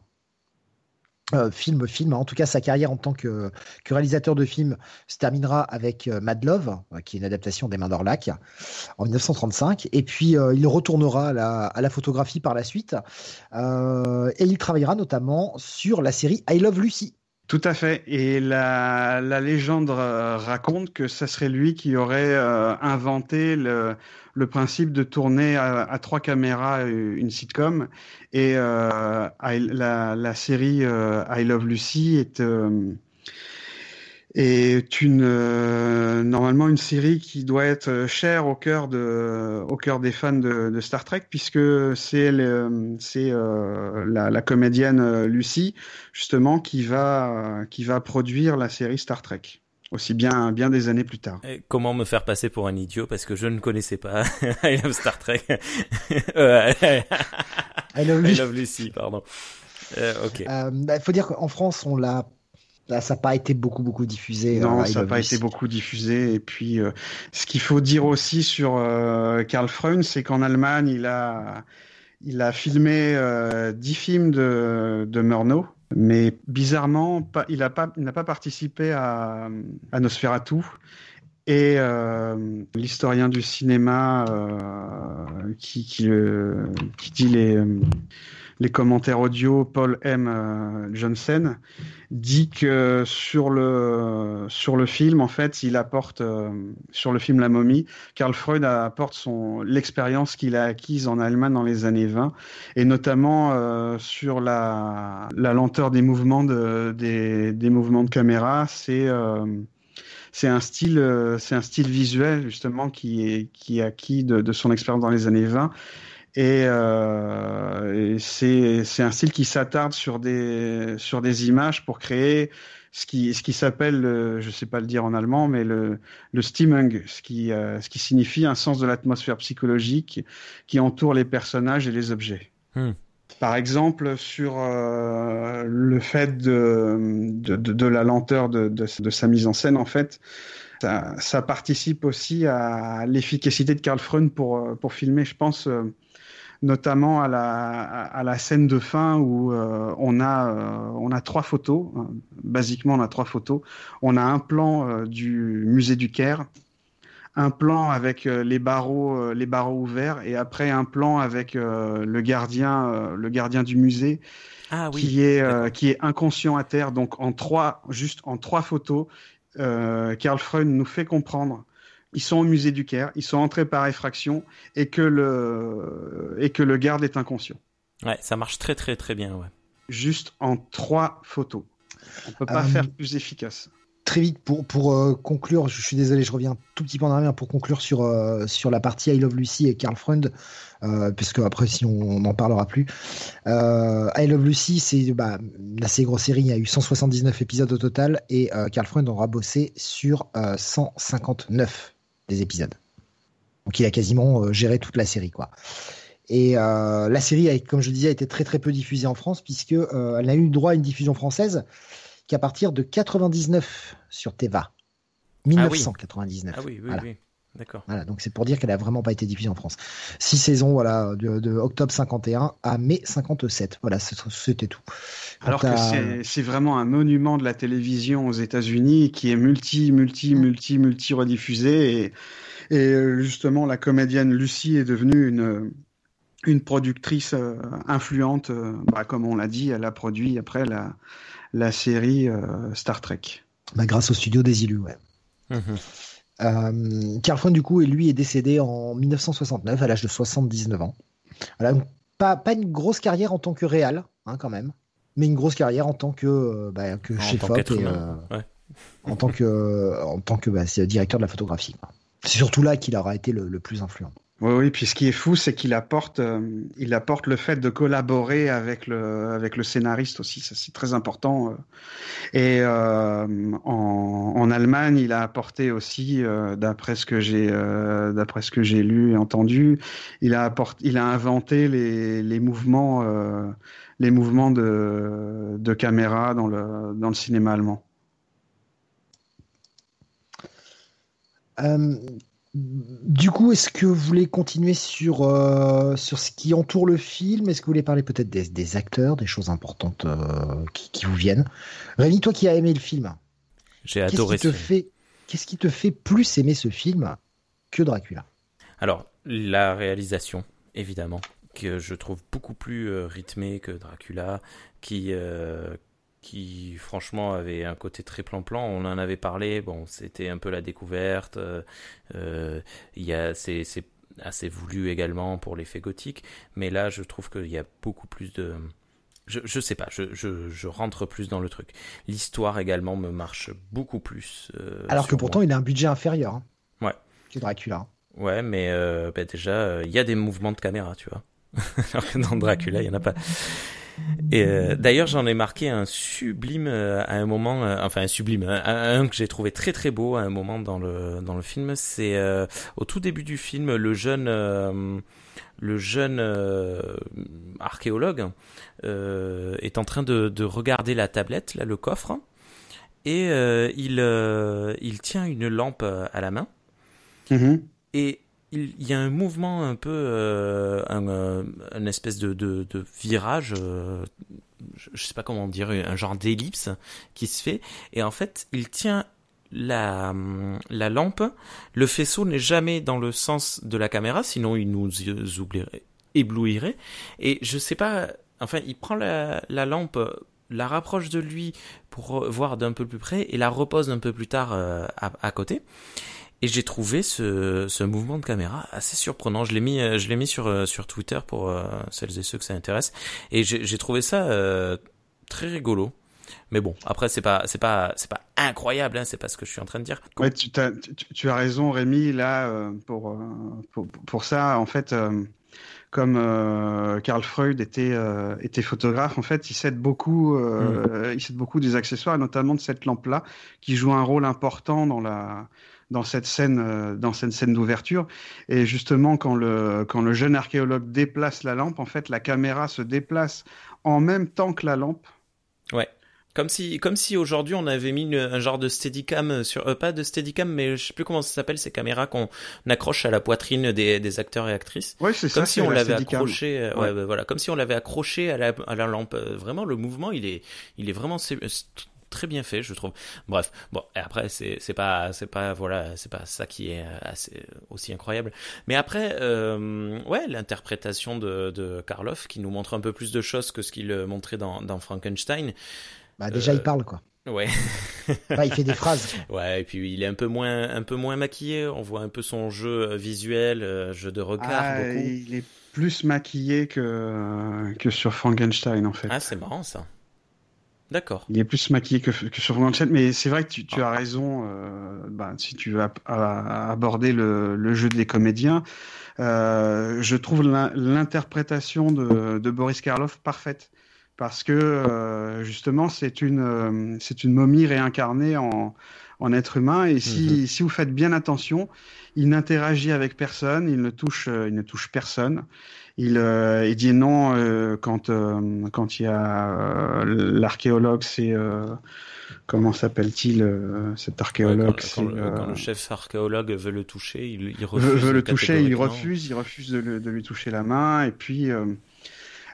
film, film. En tout cas, sa carrière en tant que, réalisateur de films se terminera avec Mad Love, qui est une adaptation des Mains d'Orlac, en 1935. Et puis, il retournera à la, photographie par la suite. et il travaillera notamment sur la série I Love Lucy, tout à fait. Et la, légende raconte que ce serait lui qui aurait euh, inventé le, principe de tourner à, trois caméras une sitcom. Et euh, la, série euh, I Love Lucy est est une euh, normalement une série qui doit être chère au cœur de au cœur des fans de, de Star Trek puisque c'est c'est euh, la, la, comédienne euh, Lucy justement qui va qui va produire la série Star Trek aussi bien bien des années plus tard. Et comment me faire passer pour un idiot parce que je ne connaissais pas [LAUGHS] I Love Star Trek? [LAUGHS] I, love Lucy. pardon. ok. Il bah, faut dire qu'en France on l'a Là, ça n'a pas été beaucoup beaucoup diffusé. Non, ça n'a pas été beaucoup diffusé. Et puis, euh, ce qu'il faut dire aussi sur euh, Karl Freund, c'est qu'en Allemagne, il a il a filmé euh, dix films de de Murnau, mais bizarrement, pas, il n'a pas participé à, à Nosferatu. Et l'historien du cinéma qui qui, qui dit les les commentaires audio, Paul M. Euh, Johnson dit que sur le sur le film, en fait, il apporte euh, sur le film La Momie, Karl Freud apporte son l'expérience qu'il a acquise en Allemagne dans les années 20 et notamment euh, sur la la lenteur des mouvements de des des mouvements de caméra, c'est c'est un style, c'est un style visuel justement qui est qui est acquis de, de son expérience dans les années 20 et, euh, c'est un style qui s'attarde sur des sur des images pour créer ce qui ce qui s'appelle je sais pas le dire en allemand mais le le Stimmung ce qui euh, ce qui signifie un sens de l'atmosphère psychologique qui entoure les personnages et les objets. Hmm. Par exemple, sur euh, le fait de, de, de, de, la lenteur de, de, sa mise en scène, en fait, ça, ça participe aussi à l'efficacité de Karl Freund pour, pour filmer, je pense, euh, notamment à la, à la scène de fin où euh, on, a, euh, on a trois photos. Basiquement, on a trois photos. On a un plan euh, du musée du Caire, un plan avec les barreaux, les barreaux ouverts, et après un plan avec le gardien, le gardien du musée, ah, oui. qui est qui est inconscient à terre. Donc en trois, juste en trois photos, Karl Freund nous fait comprendre ils sont au musée du Caire, ils sont entrés par effraction et que le et que le garde est inconscient. Ouais, ça marche très très très bien, ouais. Juste en trois photos. On peut pas euh, faire plus efficace. Très vite pour pour euh, conclure, je suis désolé, je reviens tout petit peu en arrière pour conclure sur euh, sur la partie I Love Lucy et Karl Freund, puisque après si on n'en parlera plus. I Love Lucy, c'est bah, la assez grosse série, il y a eu 179 épisodes au total et Karl Freund aura bossé sur 159 des épisodes. Donc il a quasiment géré toute la série, quoi. Et euh, la série, a, comme je le disais, a été très très peu diffusée en France puisque euh, elle a eu droit à une diffusion française qu'à partir de 99 sur Teva. 1999. Ah oui, oui, oui. D'accord. Voilà, donc c'est pour dire qu'elle a vraiment pas été diffusée en France. Six saisons, voilà, de, octobre 51 à mai 57. Voilà, c'était tout. Alors que c'est vraiment un monument de la télévision aux États-Unis qui est multi, multi, multi, multi rediffusé et, et justement la comédienne Lucie est devenue une une productrice euh, influente, euh, bah, comme on l'a dit, elle a produit après la, la série euh, Star Trek. Bah, grâce au studio des Ilus, ouais. Carl Freund, du coup, et lui est décédé en 1969 à l'âge de 79 ans. Voilà, pas, pas une grosse carrière en tant que réal, hein, quand même, mais une grosse carrière en tant que, bah, que chef op et en tant que, en tant que bah, directeur de la photographie. C'est surtout là qu'il aura été le plus influent. Oui, oui. Puis ce qui est fou, c'est qu'il apporte, euh, apporte le fait de collaborer avec le, avec le scénariste aussi. C'est très important. Euh. Et euh, en, Allemagne, il a apporté aussi, d'après ce que j'ai, lu et entendu, il a inventé les, les mouvements, les mouvements de, de caméra dans le, dans le cinéma allemand. Du coup, est-ce que vous voulez continuer sur, euh, sur ce qui entoure le film? Est-ce que vous voulez parler peut-être des, acteurs, des choses importantes euh, qui, vous viennent? Rémi, toi qui as aimé le film, j'ai adoré. Qu'est-ce qui, te fait, qu'est-ce qui te fait plus aimer ce film que Dracula? Alors, la réalisation, évidemment, que je trouve beaucoup plus euh, rythmée que Dracula, qui, qui franchement avait un côté très plan-plan. On en avait parlé, bon, c'était un peu la découverte. Euh, il y a, c'est, assez voulu également pour l'effet gothique, mais là, je trouve qu'il y a beaucoup plus de. Je, je sais pas, je, je, je, rentre plus dans le truc. L'histoire également me marche beaucoup plus. Euh, Alors que pourtant, il a un budget inférieur. Hein, ouais. Que Dracula. Ouais, mais euh, bah, déjà, il y a des mouvements de caméra, tu vois. [LAUGHS] Alors que dans Dracula, il y en a pas. Et euh, d'ailleurs, j'en ai marqué un sublime euh, à un moment, euh, enfin un sublime, un, que j'ai trouvé très très beau à un moment dans le dans le film. C'est au tout début du film, le jeune le jeune archéologue est en train de, de regarder la tablette, là, le coffre, et il il tient une lampe à la main. Mm-hmm. Et il y a un mouvement un peu, euh, un, euh, une espèce de, de, de virage, euh, je sais pas comment dire, un genre d'ellipse qui se fait. Et en fait, il tient la, la lampe. Le faisceau n'est jamais dans le sens de la caméra, sinon il nous oublierait, éblouirait. Et je sais pas, enfin, il prend la, la lampe la rapproche de lui pour voir d'un peu plus près et la repose un peu plus tard à, à côté. Et j'ai trouvé ce, ce mouvement de caméra assez surprenant. Je l'ai mis, euh, je l'ai mis sur, euh, sur Twitter pour euh, celles et ceux que ça intéresse. Et j'ai trouvé ça très rigolo. Mais bon, après c'est pas c'est pas c'est pas incroyable, hein, c'est pas ce que je suis en train de dire. Ouais, tu, as, tu, as raison, Rémi. Là, pour, pour, pour ça, en fait, comme euh, Karl Freud était était photographe, en fait, il s'aide beaucoup, mm. il s'aide beaucoup des accessoires, notamment de cette lampe-là, qui joue un rôle important dans la dans cette scène, euh, dans cette scène d'ouverture. Et justement, quand le, quand le jeune archéologue déplace la lampe, en fait, la caméra se déplace en même temps que la lampe. Ouais. Comme si, comme si aujourd'hui on avait mis un genre de steadicam sur, euh, pas de steadicam, mais je sais plus comment ça s'appelle ces caméras qu'on accroche à la poitrine des, des acteurs et actrices. Ouais, c'est ça. Comme si on l'avait accroché, euh, ouais. voilà, comme si on l'avait accroché à la, à la lampe. Vraiment, le mouvement, il est, il est vraiment très bien fait, je trouve. Bref, bon, et après c'est pas c'est pas voilà c'est pas ça qui est assez aussi incroyable. Mais après, euh, ouais, l'interprétation de, de Karloff qui nous montre un peu plus de choses que ce qu'il montrait dans, dans Frankenstein. Bah déjà il parle quoi. Ouais. il fait des phrases. Ouais, et puis il est un peu moins, un peu moins maquillé. On voit un peu son jeu visuel, jeu de regard. Ah, beaucoup. Il est plus maquillé que, que sur Frankenstein en fait. Ah, c'est marrant ça. D'accord. Il est plus maquillé que, que sur Frankenstein, mais c'est vrai que tu, tu as raison. Euh, bah, si tu veux aborder le, le, jeu des comédiens, euh, je trouve l'interprétation de, de, Boris Karloff parfaite parce que euh, justement c'est une euh, c'est une momie réincarnée en, en être humain et si, mhm. si vous faites bien attention, il n'interagit avec personne, il ne touche il ne touche personne. Il, euh, il dit non euh, quand euh, quand il y a l'archéologue, c'est comment s'appelle-t-il cet archéologue quand, le chef archéologue veut le toucher, il, il refuse. Veut, le toucher, il refuse, il refuse de, de, lui toucher la main et puis.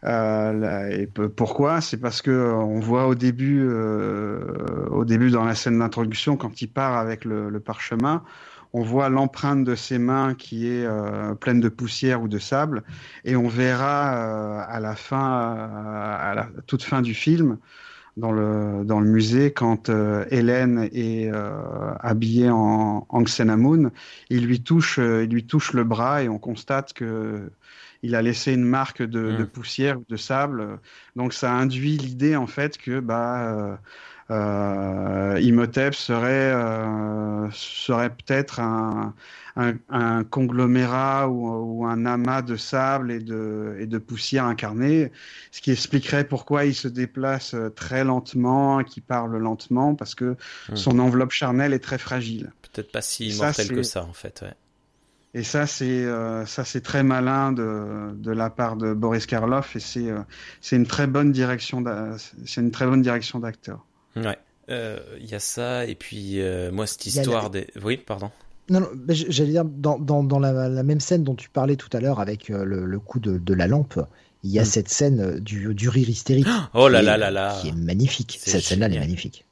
Euh, et pourquoi? C'est parce que on voit au début, euh, au début dans la scène d'introduction, quand il part avec le, le parchemin, on voit l'empreinte de ses mains qui est euh, pleine de poussière ou de sable, et on verra euh, à la fin, euh, à la toute fin du film, dans le dans le musée, quand Hélène est habillée en, en Xenamoon, il lui touche, il lui touche le bras et on constate que il a laissé une marque de, de mmh. poussière ou de sable. Donc ça induit l'idée en fait que bah euh, Imhotep serait euh, serait peut-être un, un, conglomérat ou, un amas de sable et de et de poussière incarnée, ce qui expliquerait pourquoi il se déplace euh, très lentement, qu'il parle lentement, parce que hmm. son enveloppe charnelle est très fragile. Peut-être pas si immortel que ça en fait. Ouais. Et ça, c'est euh, ça, c'est très malin de, de la part de Boris Karloff et c'est euh, c'est une très bonne direction c'est une très bonne direction d'acteur. Ouais. Il euh, y a ça, et puis euh, moi, cette histoire des. Oui, pardon. Non, non j'allais dire, dans, dans, dans la, la, même scène dont tu parlais tout à l'heure avec euh, le, le, coup de, de, la lampe, il y a mm. cette scène du, du rire hystérique. [GASPS] Oh là là là là Qui est magnifique. Cette scène-là, elle est magnifique.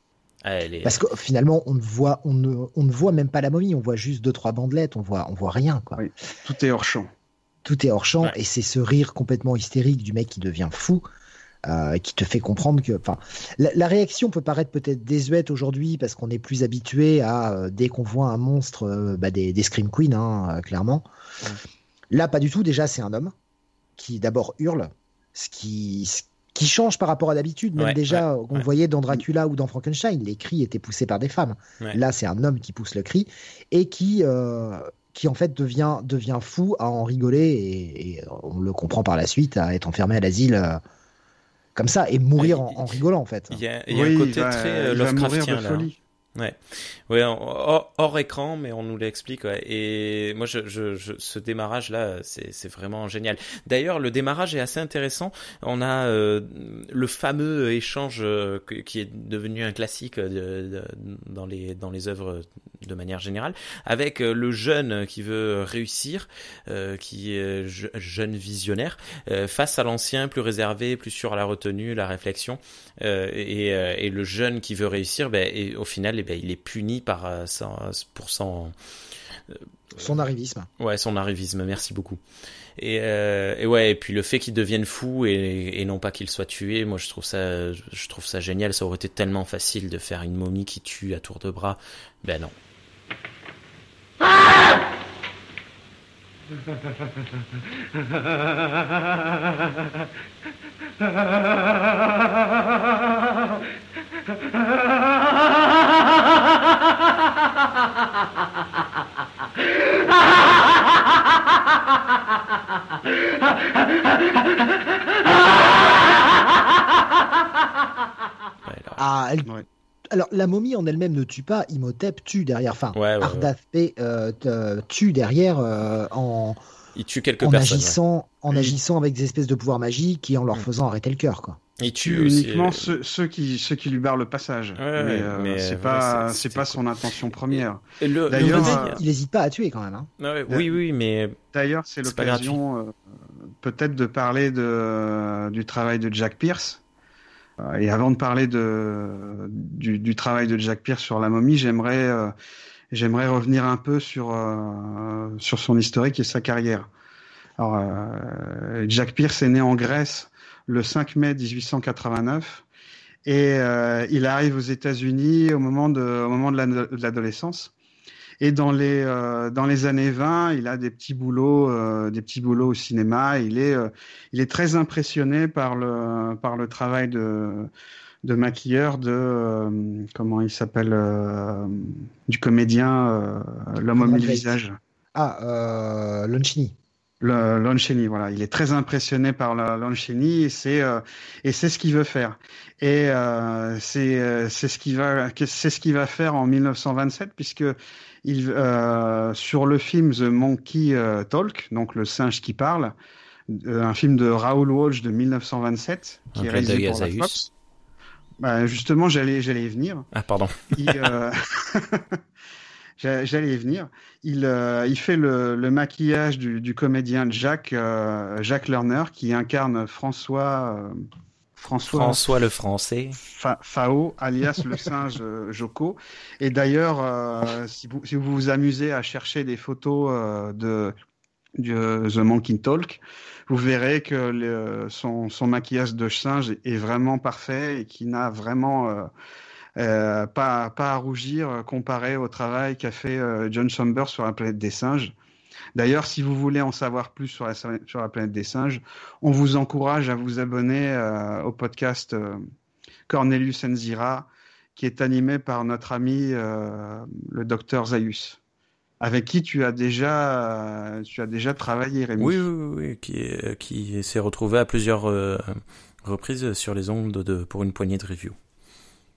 Ah, elle est... Parce que finalement, on ne voit, on ne, on ne voit même pas la momie, on voit juste deux trois bandelettes, on voit, on voit rien quoi. Oui, tout est hors champ. Tout est hors champ et c'est ce rire complètement hystérique du mec qui devient fou euh, qui te fait comprendre que, enfin, la, réaction peut paraître peut-être désuète aujourd'hui parce qu'on est plus habitué à euh, dès qu'on voit un monstre, euh, bah, des, des scream queens, hein, clairement. Là, pas du tout. Déjà, c'est un homme qui d'abord hurle, ce qui, qui change par rapport à d'habitude. Même déjà, on voyait dans Dracula ou dans Frankenstein, les cris étaient poussés par des femmes. Là, c'est un homme qui pousse le cri et qui, qui en fait devient, devient fou à en rigoler et, et, on le comprend par la suite à être enfermé à l'asile comme ça et mourir en, rigolant en fait. Il y a, un côté très euh, Lovecraftien là. Ouais, ouais, hors, écran, mais on nous l'explique. Et moi, ce démarrage-là, c'est vraiment génial. D'ailleurs, le démarrage est assez intéressant. On a euh, le fameux échange euh, qui est devenu un classique de, dans les dans les œuvres de manière générale, avec euh, le jeune qui veut réussir, qui est jeune visionnaire, face à l'ancien plus réservé, plus sûr à la retenue, la réflexion, et, et, le jeune qui veut réussir, ben, et au final eh ben, il est puni par, euh, pour son... Euh, son arrivisme. Ouais, son arrivisme, merci beaucoup. Et, euh, et, ouais, et puis le fait qu'il devienne fou et, et non pas qu'il soit tué, moi je trouve ça, je trouve ça génial. Ça aurait été tellement facile de faire une momie qui tue à tour de bras. Ben non. Ah, [LAUGHS] Ah, el... Alors, la momie en elle-même ne tue pas, Imhotep tue derrière. Enfin, ouais, euh, tue derrière euh, en. Il tue quelques en personnes. Agissant, En agissant avec des espèces de pouvoirs magiques et en leur faisant arrêter le cœur, quoi. Il tue uniquement euh, ceux, ceux, qui, ceux qui lui barrent le passage. mais, mais c'est pas, c'est pas son intention première. D'ailleurs, il n'hésite pas à tuer quand même. Hein. oui, oui, mais. D'ailleurs, c'est l'occasion peut-être de parler de, du travail de Jack Pierce et avant de parler de, du, du, travail de Jack Pierce sur la momie, j'aimerais j'aimerais revenir un peu sur sur son historique et sa carrière. Alors, Jack Pierce est né en Grèce le 5 mai 1889 et il arrive aux États-Unis au moment de au moment de l'adolescence. Et dans les euh, dans les années 20, il a des petits boulots, euh, des petits boulots au cinéma. Il est euh, il est très impressionné par le par le travail de de maquilleur de comment il s'appelle du comédien l'homme au mille visages. Ah, Loncini. Le Loncini, voilà, il est très impressionné par Loncini et c'est et c'est ce qu'il veut faire. Et c'est c'est ce qu'il va c'est ce qu'il va faire en 1927 puisque il, euh, sur le film The Monkey euh, Talk, donc le singe qui parle, euh, un film de Raoul Walsh de 1927, qui est réalisé par la Fox. Bah, justement, j'allais, j'allais y venir. Ah, pardon. [LAUGHS] j'allais y venir. Il, il fait le, le maquillage du, du, comédien Jacques, Jacques Lerner, qui incarne François. François, François le français. Fao, alias le singe euh, Joko. Et d'ailleurs, euh, si, vous, si vous vous amusez à chercher des photos euh, de, The Monkey Talk, vous verrez que le, son, son, maquillage de singe est vraiment parfait et qu'il n'a vraiment pas, pas à rougir comparé au travail qu'a fait John Chambers sur la planète des singes. D'ailleurs, si vous voulez en savoir plus sur la, planète des singes, on vous encourage à vous abonner euh, au podcast euh, Cornelius Enzira, qui est animé par notre ami euh, le docteur Zaius, avec qui tu as déjà, déjà travaillé, Rémi. Oui, oui, qui, s'est retrouvé à plusieurs reprises sur les ondes de, pour une poignée de review.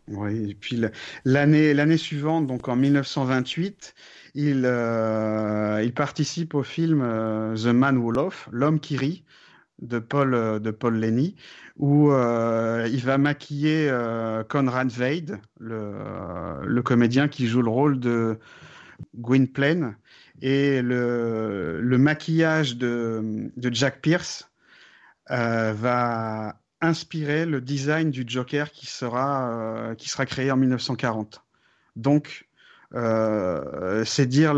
Oui, et puis l'année l'année suivante, donc en 1928, il, euh, il participe au film euh, The Man Who Loaf, L'homme qui rit, de Paul, euh, de Paul Lenny, où il va maquiller Conrad Vade, le, le, comédien qui joue le rôle de Gwynplaine. Et le, le maquillage de, de Jack Pierce va inspirer le design du Joker qui sera, qui sera créé en 1940. Donc, euh, c'est dire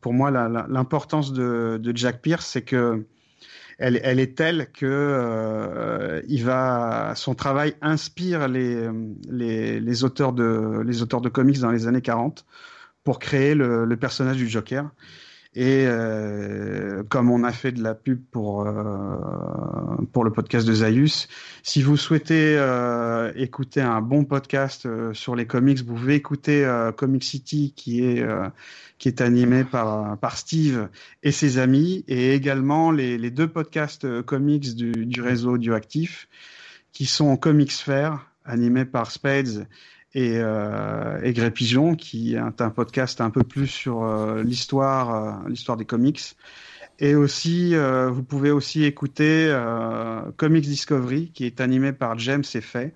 pour moi l'importance de, Jack Pierce, c'est que elle, est telle que euh, son travail inspire les, auteurs de, les comics dans les années 40 pour créer le personnage du Joker. Et euh, comme on a fait de la pub pour euh, pour le podcast de Zaius, si vous souhaitez euh, écouter un bon podcast euh, sur les comics, vous pouvez écouter euh, Comic City qui est qui est animé par par Steve et ses amis, et également les, les deux podcasts comics du, du réseau audioactif qui sont Comics Fair animé par Spades et, euh, Pigeon, qui est un podcast un peu plus sur euh, l'histoire, euh, l'histoire des comics. Et aussi, euh, vous pouvez aussi écouter Comics Discovery, qui est animé par James Effet.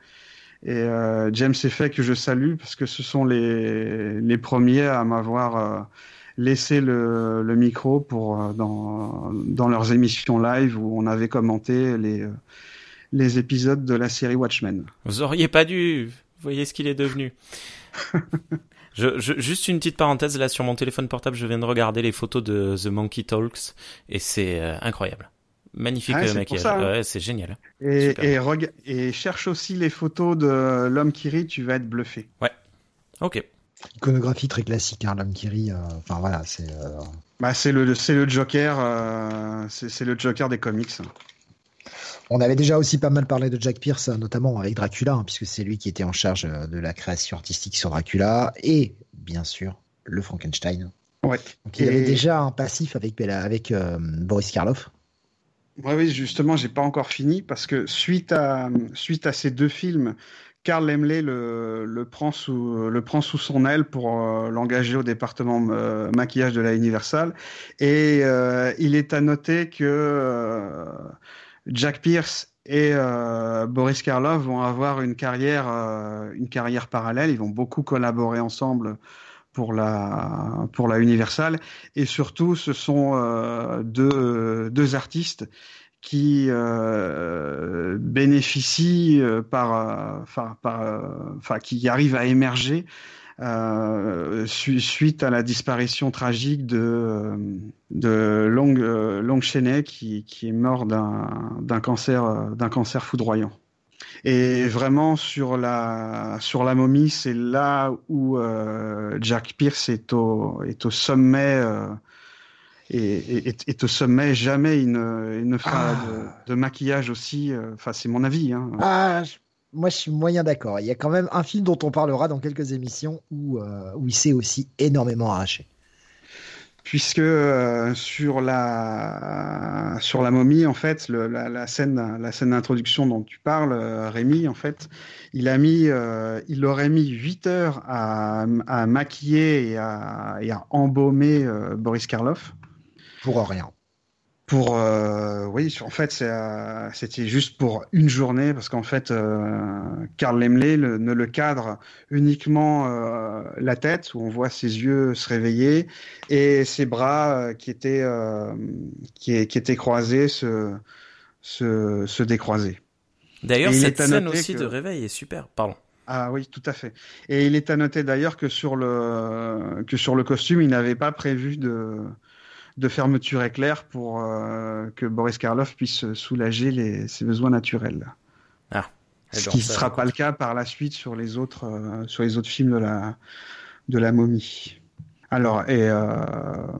Et James Effet que je salue parce que ce sont les, les premiers à m'avoir laissé le, le, micro pour dans, dans leurs émissions live où on avait commenté les les épisodes de la série Watchmen. Vous auriez pas dû. Vous voyez ce qu'il est devenu. [LAUGHS] je, je, juste une petite parenthèse là sur mon téléphone portable, je viens de regarder les photos de The Monkey Talks et c'est euh, incroyable. Magnifique ah, maquillage, hein. ouais, c'est génial. Et, et, et, cherche aussi les photos de l'homme qui rit, tu vas être bluffé. Ouais. Ok. Iconographie très classique, hein, l'homme qui rit. Euh, enfin voilà, c'est. Euh... Bah c'est le c'est le Joker, euh, c'est le Joker des comics. On avait déjà aussi pas mal parlé de Jack Pierce, notamment avec Dracula, hein, puisque c'est lui qui était en charge euh, de la création artistique sur Dracula, et bien sûr le Frankenstein. Ouais. Donc, il avait déjà un passif avec, avec euh, Boris Karloff. Ouais, oui, justement, j'ai pas encore fini parce que suite à suite à ces deux films, Karl Lemley le, le, prend sous le prend sous son aile pour euh, l'engager au département maquillage de la Universal et il est à noter que Jack Pierce et euh, Boris Karloff vont avoir une carrière, euh, une carrière parallèle. Ils vont beaucoup collaborer ensemble pour la pour la Universal et surtout ce sont euh, deux deux artistes qui bénéficie euh, par, par, enfin, qui arrive à émerger suite à la disparition tragique de de Long Long Chenet qui, qui est mort d'un cancer d'un cancer foudroyant. Et vraiment sur la sur la momie, c'est là où Jack Pierce est au est au sommet et, et, au sommet, jamais il ne, il ne fera ah. de, maquillage aussi. Euh, enfin, c'est mon avis. Hein. Ah, moi, je suis moyen d'accord. Il y a quand même un film dont on parlera dans quelques émissions où, euh, où il s'est aussi énormément arraché. Puisque euh, sur la sur la momie, en fait, le, la, la, scène la scène d'introduction dont tu parles, Rémi, en fait, il a mis, il aurait mis 8 heures à, à maquiller et à, et à embaumer Boris Karloff. Pour rien. Pour euh, oui, en fait, euh, c'était juste pour une journée parce qu'en fait, euh, Karl Lemley ne le cadre uniquement euh, la tête où on voit ses yeux se réveiller et ses bras qui étaient qui, qui, étaient croisés se se, se décroiser. D'ailleurs, cette scène aussi de réveil est super. Pardon. Ah oui, tout à fait. Et il est à noter d'ailleurs que sur le que sur le costume, il n'avait pas prévu de de fermeture éclair pour euh, que Boris Karloff puisse soulager les, ses besoins naturels. Ah. Ce qui ne sera pas le cas par la suite sur les autres, euh, sur les autres films de la, de la momie. Alors, et euh,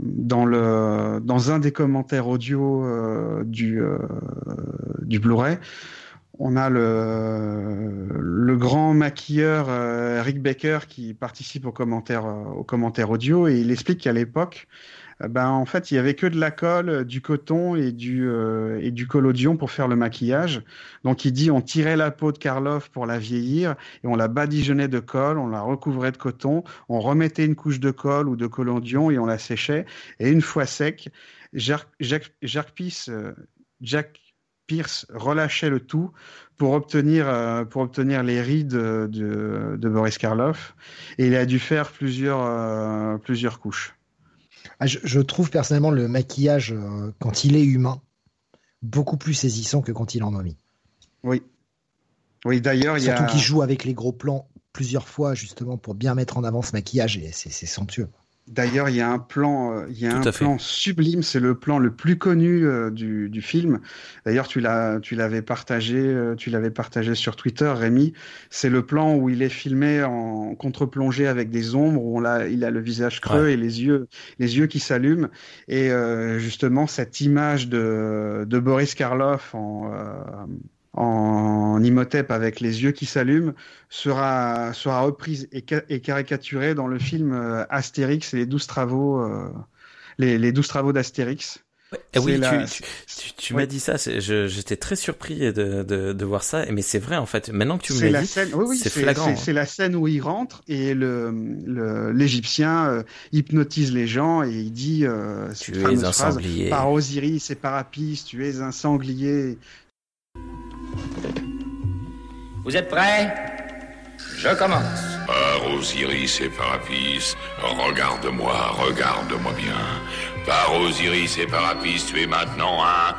dans le dans un des commentaires audio du du Blu-ray, on a le le grand maquilleur euh, Rick Baker qui participe aux commentaires aux commentaires audio et il explique qu'à l'époque, ben en fait il y avait que de la colle, euh, du coton et du euh, et du collodion pour faire le maquillage. Donc il dit on tirait la peau de Karloff pour la vieillir et on la badigeonnait de colle, on la recouvrait de coton, on remettait une couche de colle ou de collodion et on la séchait. Et une fois sec, Jacques, Jack Pierce relâchait le tout pour obtenir pour obtenir les rides de, de, Boris Karloff et il a dû faire plusieurs plusieurs couches. Ah, je, trouve personnellement le maquillage, euh, quand il est humain, beaucoup plus saisissant que quand il est en momie. Oui. Oui, d'ailleurs, il y a. Surtout qu'il joue avec les gros plans plusieurs fois, justement, pour bien mettre en avant ce maquillage, et c'est somptueux. D'ailleurs, il y a un plan, euh, il y a un plan sublime. C'est le plan le plus connu euh, du, du, film. D'ailleurs, tu l'as, tu l'avais partagé, euh, tu l'avais partagé sur Twitter, Rémi. C'est le plan où il est filmé en contre-plongée avec des ombres, où on il a le visage creux et les yeux, les yeux qui s'allument. Et justement, cette image de, de Boris Karloff en en Imhotep avec les yeux qui s'allument sera, sera reprise et, et, caricaturée dans le film euh, Astérix et les douze travaux, euh, les, les travaux d'Astérix. Eh oui, tu, tu, m'as dit ça, j'étais très surpris de, de, de, voir ça, mais c'est vrai en fait. Maintenant que tu me l'as dit, c'est flagrant. Hein. C'est la scène où il rentre et le l'Égyptien euh, hypnotise les gens et il dit tu es un sanglier. Par Osiris et par Apis, tu es un sanglier. Vous êtes prêts? Je commence. Par Osiris et Parapis, regarde-moi, regarde-moi bien. Par Osiris et Parapis, tu es maintenant un...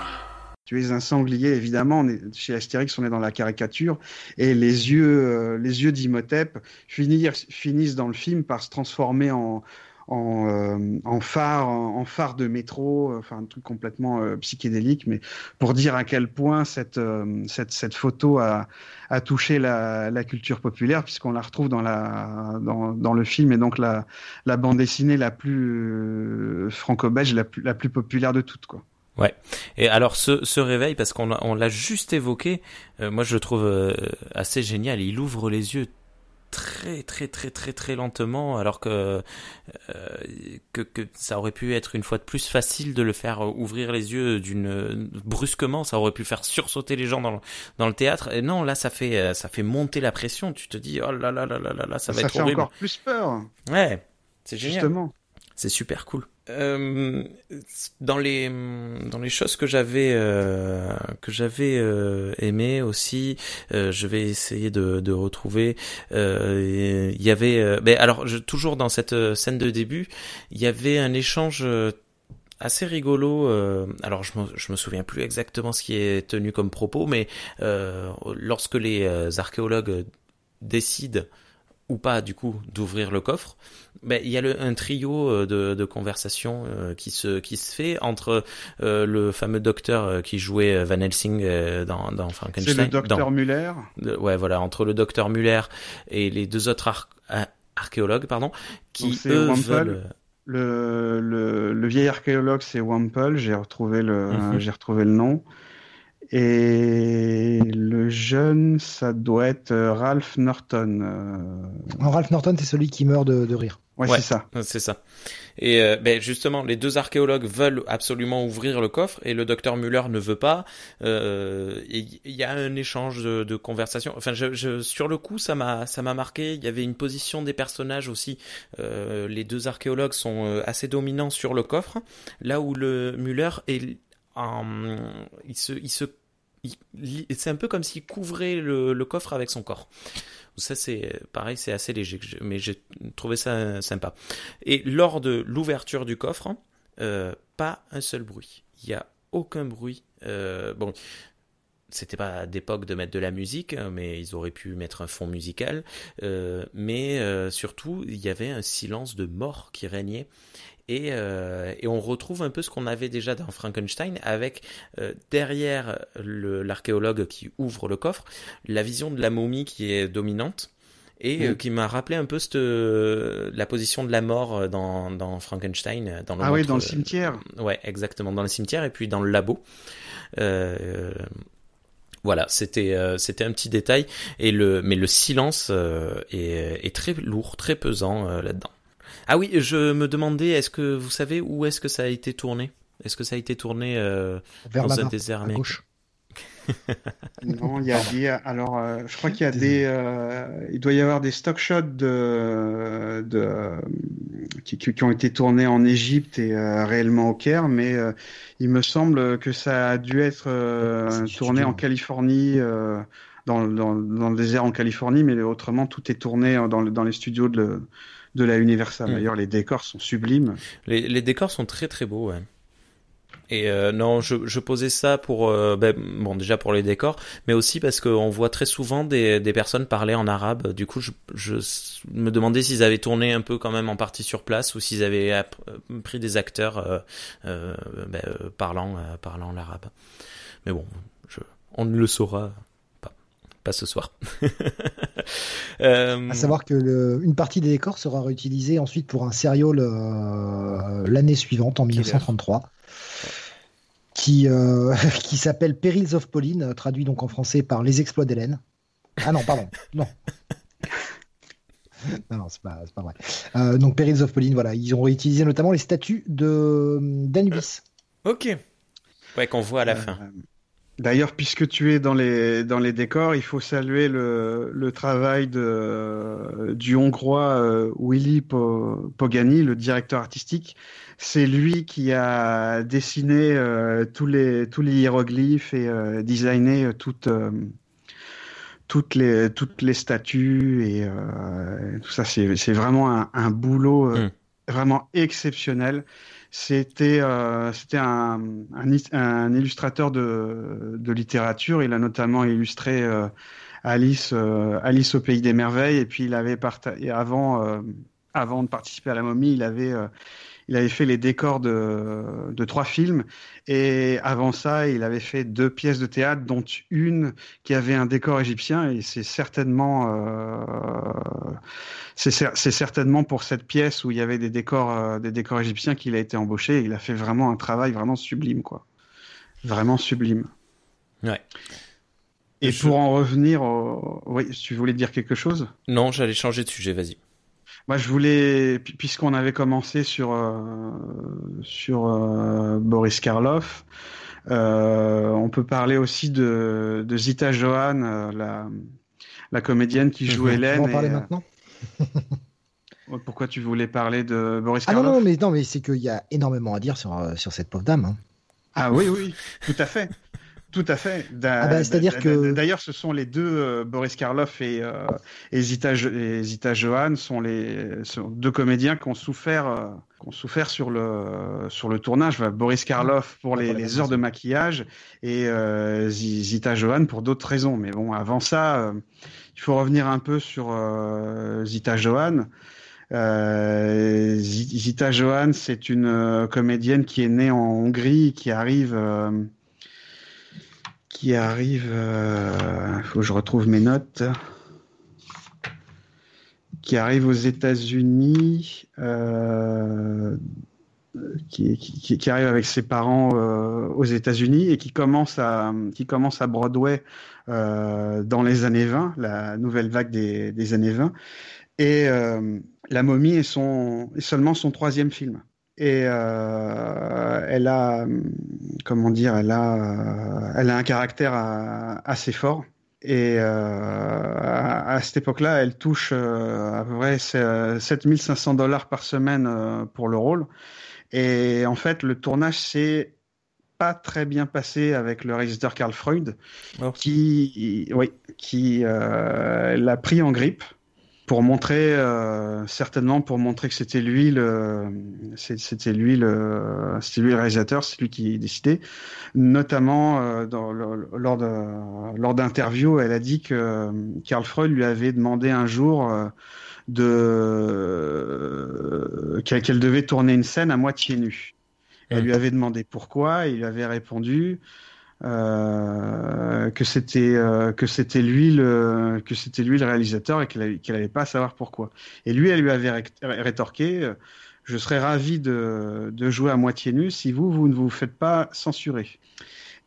Tu es un sanglier, évidemment. chez Astérix, on est dans la caricature. Et les yeux, euh, les yeux d'Imhotep finissent dans le film par se transformer en, en, euh, en phare, en, phare de métro, enfin un truc complètement euh, psychédélique, mais pour dire à quel point cette euh, cette, cette photo a, a touché la, la culture populaire, puisqu'on la retrouve dans la dans, dans le film et donc la la bande dessinée la plus franco-belge, la plus la plus populaire de toutes, quoi. Ouais. Et alors ce, ce réveil, parce qu'on on l'a juste évoqué, moi je le trouve assez génial. Il ouvre les yeux très très très très très lentement alors que, euh, que, que ça aurait pu être une fois de plus facile de le faire ouvrir les yeux d'une brusquement. Ça aurait pu faire sursauter les gens dans le, dans le théâtre. Et non là ça fait euh, ça fait monter la pression. Tu te dis oh là là là là là, ça va être horrible. encore plus peur. Ouais c'est génial. Justement. C'est super cool euh, dans les dans les choses que j'avais euh, que j'avais euh, aimé aussi, euh, je vais essayer de, de retrouver. Euh, il y avait, ben alors je, toujours dans cette scène de début, il y avait un échange assez rigolo. euh, alors je me, je me souviens plus exactement ce qui est tenu comme propos, mais euh, lorsque les archéologues décident ou pas du coup d'ouvrir le coffre, ben, il y a le, un trio euh, de, de conversation euh, qui se qui se fait entre euh, le fameux docteur euh, qui jouait euh, Van Helsing euh, dans, dans C'est Frankenstein. le docteur Muller. ouais, voilà, entre le docteur Muller et les deux autres ar- ar- archéologues, pardon, qui c'est eux Wample. veulent. Le, le, le vieil archéologue, c'est Wample. J'ai retrouvé le, Mhm. j'ai retrouvé le nom. Et le jeune, ça doit être euh, Ralph Norton. euh, Ralph Norton, c'est celui qui meurt de, de rire. Ouais, Ouais. c'est ça. C'est ça. Et euh, ben justement, les deux archéologues veulent absolument ouvrir le coffre et le docteur Muller ne veut pas. Euh, Il y a un échange de, de conversation. Enfin, je, je, sur le coup, ça m'a ça m'a marqué. Il y avait une position des personnages aussi. Euh, les deux archéologues sont assez dominants sur le coffre, là où le Muller est en, il se il se c'est un peu comme s'il couvrait le, coffre avec son corps. Ça c'est pareil, c'est assez léger, mais j'ai trouvé ça sympa. Et lors de l'ouverture du coffre, euh, pas un seul bruit. Il y a aucun bruit. Euh, bon, c'était pas d'époque de mettre de la musique, hein, mais ils auraient pu mettre un fond musical. Euh, mais surtout, il y avait un silence de mort qui régnait. Et, euh, et on retrouve un peu ce qu'on avait déjà dans Frankenstein avec euh, derrière l'archéologue qui ouvre le coffre, la vision de la momie qui est dominante et euh, Mm. qui m'a rappelé un peu cette, euh, la position de la mort euh, dans, dans Frankenstein. euh, Dans le Ah oui, dans le cimetière. Ouais, exactement, dans le cimetière et puis dans le labo. Euh, voilà, c'était euh, c'était un petit détail et le mais le silence euh, est, est très lourd, très pesant euh, là-dedans. Ah oui, je me demandais, est-ce que vous savez où est-ce que ça a été tourné? Est-ce que ça a été tourné euh, Vers dans la un main, désert à gauche. [LAUGHS] Non, il y a des. Alors, euh, je crois qu'il y a des. euh, il doit y avoir des stock shots de, de qui, ont été tournés en Égypte et euh, réellement au Caire, mais euh, il me semble que ça a dû être euh, tourné en Californie, euh, dans, dans, dans le désert en Californie, mais autrement tout est tourné dans, le- dans les studios de, de la Universal. Mm. D'ailleurs, les décors sont sublimes. Les, les décors sont très très beaux, ouais. Et euh, non, je, je posais ça pour, euh, ben, bon déjà pour les décors, mais aussi parce qu'on voit très souvent des, des personnes parler en arabe. Du coup, je, me demandais s'ils avaient tourné un peu quand même en partie sur place ou s'ils avaient euh, pris des acteurs euh, ben, parlant parlant l'arabe. Mais bon, je, on ne le saura pas, pas ce soir. [LAUGHS] Euh, À savoir que le- une partie des décors sera réutilisée ensuite pour un serial euh, l'année suivante, en 1933, qui, euh, [LAUGHS] qui s'appelle Perils of Pauline, traduit donc en français par Les exploits d'Hélène. Ah non, pardon, non. Non, non, c'est pas, pas vrai. Euh, donc Perils of Pauline, voilà, ils ont réutilisé notamment les statues de d'Anubis. Ok. Ouais, qu'on voit à la Euh, fin. D'ailleurs, puisque tu es dans les, dans les décors, il faut saluer le, le travail de, du Hongrois euh, Willy Po- Pogani, le directeur artistique. C'est lui qui a dessiné euh, tous, les, tous les hiéroglyphes et euh, designé euh, toutes, toutes, les, toutes les statues et tout ça. C'est vraiment un, un boulot Mm. vraiment exceptionnel. C'était euh, un, illustrateur de, littérature. Il a notamment illustré euh, Alice euh, Alice au pays des merveilles. Et puis il avait avant euh, avant de participer à la momie, il avait euh, il avait fait les décors de, de trois films. Et avant ça, il avait fait deux pièces de théâtre, dont une qui avait un décor égyptien. Et c'est certainement euh, c'est cer- c'est certainement pour cette pièce où il y avait des décors, euh, des décors égyptiens qu'il a été embauché. Il a fait vraiment un travail vraiment sublime, quoi. Vraiment sublime. Ouais. Et Je- pour en revenir, au... oui, tu voulais dire quelque chose? Non, j'allais changer de sujet. Vas-y. Moi, je voulais, pu- puisqu'on avait commencé sur euh, sur euh, Boris Karloff, euh, on peut parler aussi de, de Zita Johan, la la comédienne qui joue Mhm. On Hélène. va en parler et, maintenant? [LAUGHS] Pourquoi tu voulais parler de Boris Ah non, Karloff? non, mais, non, mais c'est qu'il y a énormément à dire sur, sur cette pauvre dame. hein. Ah oui, oui, tout à fait. Tout à fait. Ah bah, c'est-à-dire que d'ailleurs, ce sont les deux Boris Karloff et, et Zita, et Zita Johan sont les sont deux comédiens qui ont souffert qui ont souffert sur le sur le tournage. Boris Karloff pour les, les heures de maquillage et Zita Johan pour d'autres raisons. Mais bon, avant ça, il faut revenir un peu sur Zita Johan. Euh, Zita Johan, c'est une euh, comédienne qui est née en Hongrie, qui arrive, euh, qui arrive. Il faut que je retrouve mes notes. Qui arrive aux États-Unis, qui, qui, qui, arrive avec ses parents aux États-Unis et qui commence à, qui commence à Broadway dans les années 20, la nouvelle vague des, des années 20. Et la momie est, son, seulement son troisième film. Et euh, elle a, comment dire, elle a, elle a un caractère assez fort. Et euh, à, cette époque-là, elle touche euh, à peu près 7500 dollars par semaine pour le rôle. Et en fait, le tournage s'est pas très bien passé avec le réalisateur Karl Freud, oh. qui, oui, qui l'a pris en grippe pour montrer euh, certainement pour montrer que c'était lui le c'était lui le c'était lui le réalisateur c'est lui qui décidait notamment euh, dans, lors de lors d'interviews elle a dit que Karl Freud lui avait demandé un jour euh, de qu'elle devait tourner une scène à moitié nue. Elle lui avait demandé pourquoi et il lui avait répondu euh, que c'était euh, que c'était lui le que c'était lui le réalisateur et qu'elle n'allait pas savoir pourquoi. Et lui, elle lui avait rétorqué euh, je serais ravi de, de jouer à moitié nu si vous vous ne vous faites pas censurer.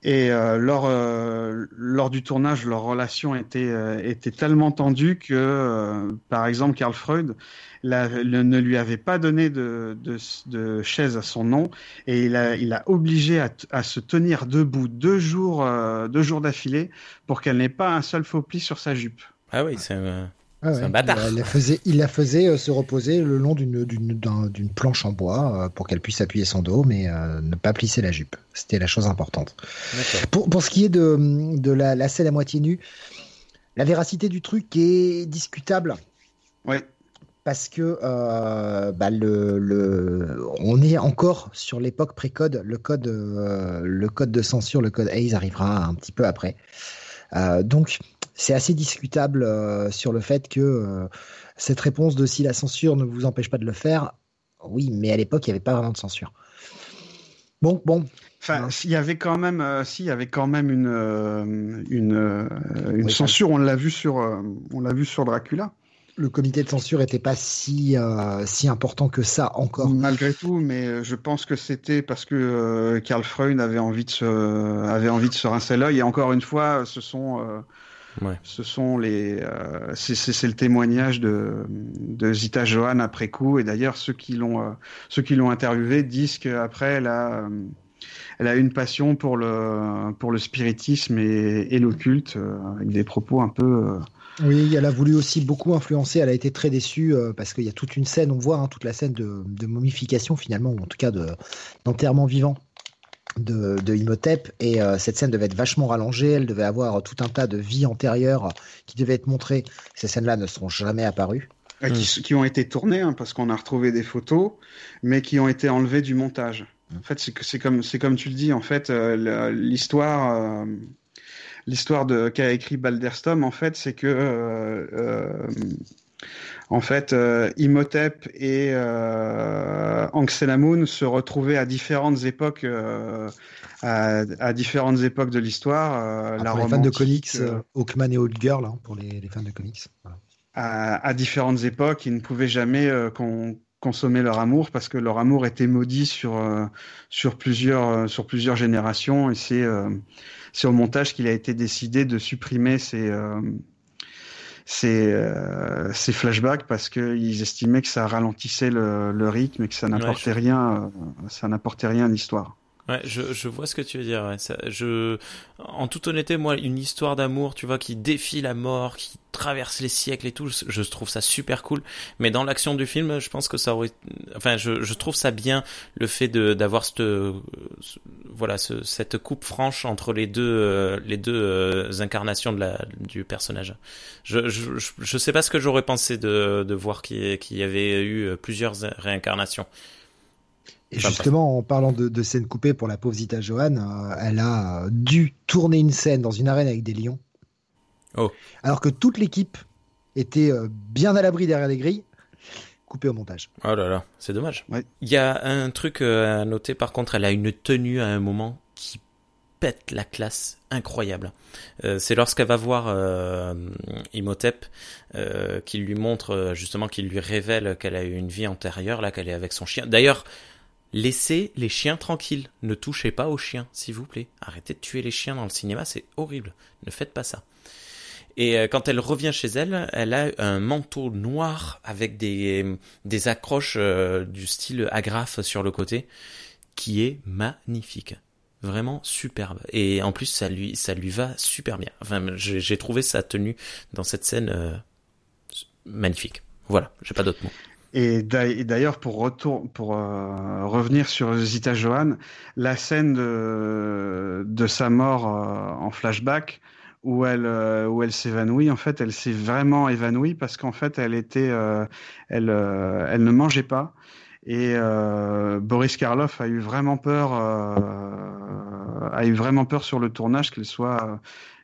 Et euh, lors, euh, lors du tournage, leur relation était, euh, était tellement tendue que, par exemple, Karl Freud la, ne lui avait pas donné de, de, de, chaise à son nom et il a, il a obligé à, à se tenir debout deux jours, deux jours d'affilée pour qu'elle n'ait pas un seul faux pli sur sa jupe. Ah oui, c'est ah c'est un bâtard. Il la faisait, il la faisait euh, se reposer le long d'une, d'une, planche en bois euh, pour qu'elle puisse appuyer son dos, mais euh, ne pas plisser la jupe. C'était la chose importante. Pour, pour ce qui est de, de la, la, scène à moitié nue, la véracité du truc est discutable. Oui. Parce que bah le, le, on est encore sur l'époque pré-code. Le code, le code de censure, le code Hayes arrivera un petit peu après. donc, c'est assez discutable euh, sur le fait que euh, cette réponse de si la censure ne vous empêche pas de le faire, oui, mais à l'époque, il n'y avait pas vraiment de censure. Bon, bon. Enfin, s'il y avait quand même, euh, s'il y avait quand même une une, une censure, on l'a vu sur on l'a vu sur Dracula. Le comité de censure n'était pas si si important que ça encore. Malgré tout, mais je pense que c'était parce que Karl Freund avait envie de se avait envie de se rincer l'œil. Et encore une fois, ce sont ce sont les, euh, c'est le témoignage de, de Zita Johan après coup. Et d'ailleurs, ceux qui l'ont, euh, ceux qui l'ont interviewé disent qu'après, elle a, euh, elle a une passion pour le, pour le spiritisme et, et l'occulte, avec des propos un peu. Oui, elle a voulu aussi beaucoup influencer. Elle a été très déçue parce qu'il y a toute une scène, on voit hein, toute la scène de, de, momification finalement, ou en tout cas d'enterrement vivant de, de Imhotep et euh, cette scène devait être vachement rallongée, elle devait avoir tout un tas de vies antérieures qui devaient être montrées. Ces scènes-là ne seront jamais apparues. Qui, ont été tournées, hein, parce qu'on a retrouvé des photos, mais qui ont été enlevées du montage. En fait, c'est comme, comme tu le dis, en fait, euh, l'histoire, euh, l'histoire de qu'a écrit Balderstom, en fait, c'est que en fait, euh, Imhotep et euh, Anxelamoun se retrouvaient à différentes époques, euh, à, différentes époques de l'histoire. Euh, ah, la pour les fans de comics, Hawkman et Old Girl, hein, pour les, fans de comics. À, différentes époques, ils ne pouvaient jamais consommer leur amour parce que leur amour était maudit sur sur plusieurs sur plusieurs générations et c'est c'est au montage qu'il a été décidé de supprimer ces ces, euh, ces flashbacks parce qu'ils estimaient que ça ralentissait le, le, rythme et que ça n'apportait rien, euh, ça n'apportait rien à l'histoire. Ouais, je, je vois ce que tu veux dire. Ouais. Ça, je, en toute honnêteté, moi, une histoire d'amour, tu vois, qui défie la mort, qui traverse les siècles et tout, je, trouve ça super cool. Mais dans l'action du film, je pense que ça aurait, enfin, je, je trouve ça bien le fait de d'avoir cette, voilà, ce, cette coupe franche entre les deux, euh, les deux euh, incarnations de la du personnage. Je, je, je sais pas ce que j'aurais pensé de de voir qu'il y avait eu plusieurs réincarnations. Et justement, en parlant de, de scènes coupées pour la pauvre Zita Johan, euh, elle a dû tourner une scène dans une arène avec des lions. Oh. Alors que toute l'équipe était euh, bien à l'abri derrière les grilles, coupée au montage. Oh là là, c'est dommage. Ouais. Il y a un truc euh, à noter, par contre, elle a une tenue à un moment qui pète la classe incroyable. Euh, c'est lorsqu'elle va voir euh, Imhotep euh, qu'il lui montre justement, qu'il lui révèle qu'elle a eu une vie antérieure, là qu'elle est avec son chien. D'ailleurs, laissez les chiens tranquilles, ne touchez pas aux chiens, s'il vous plaît. Arrêtez de tuer les chiens dans le cinéma, c'est horrible. Ne faites pas ça. Et euh, quand elle revient chez elle, elle a un manteau noir avec des, des accroches euh, du style agrafe sur le côté, qui est magnifique vraiment superbe et en plus ça lui ça lui va super bien enfin j'ai trouvé sa tenue dans cette scène euh, magnifique voilà j'ai pas d'autres mots et d'ailleurs, pour retour, pour euh, revenir sur Zita Johan, la scène de, de sa mort euh, en flashback, où elle euh, où elle s'évanouit, en fait, elle s'est vraiment évanouie parce qu'en fait, elle était, euh, elle elle ne mangeait pas. Et Boris Karloff a eu vraiment peur, a eu vraiment peur sur le tournage qu'elle soit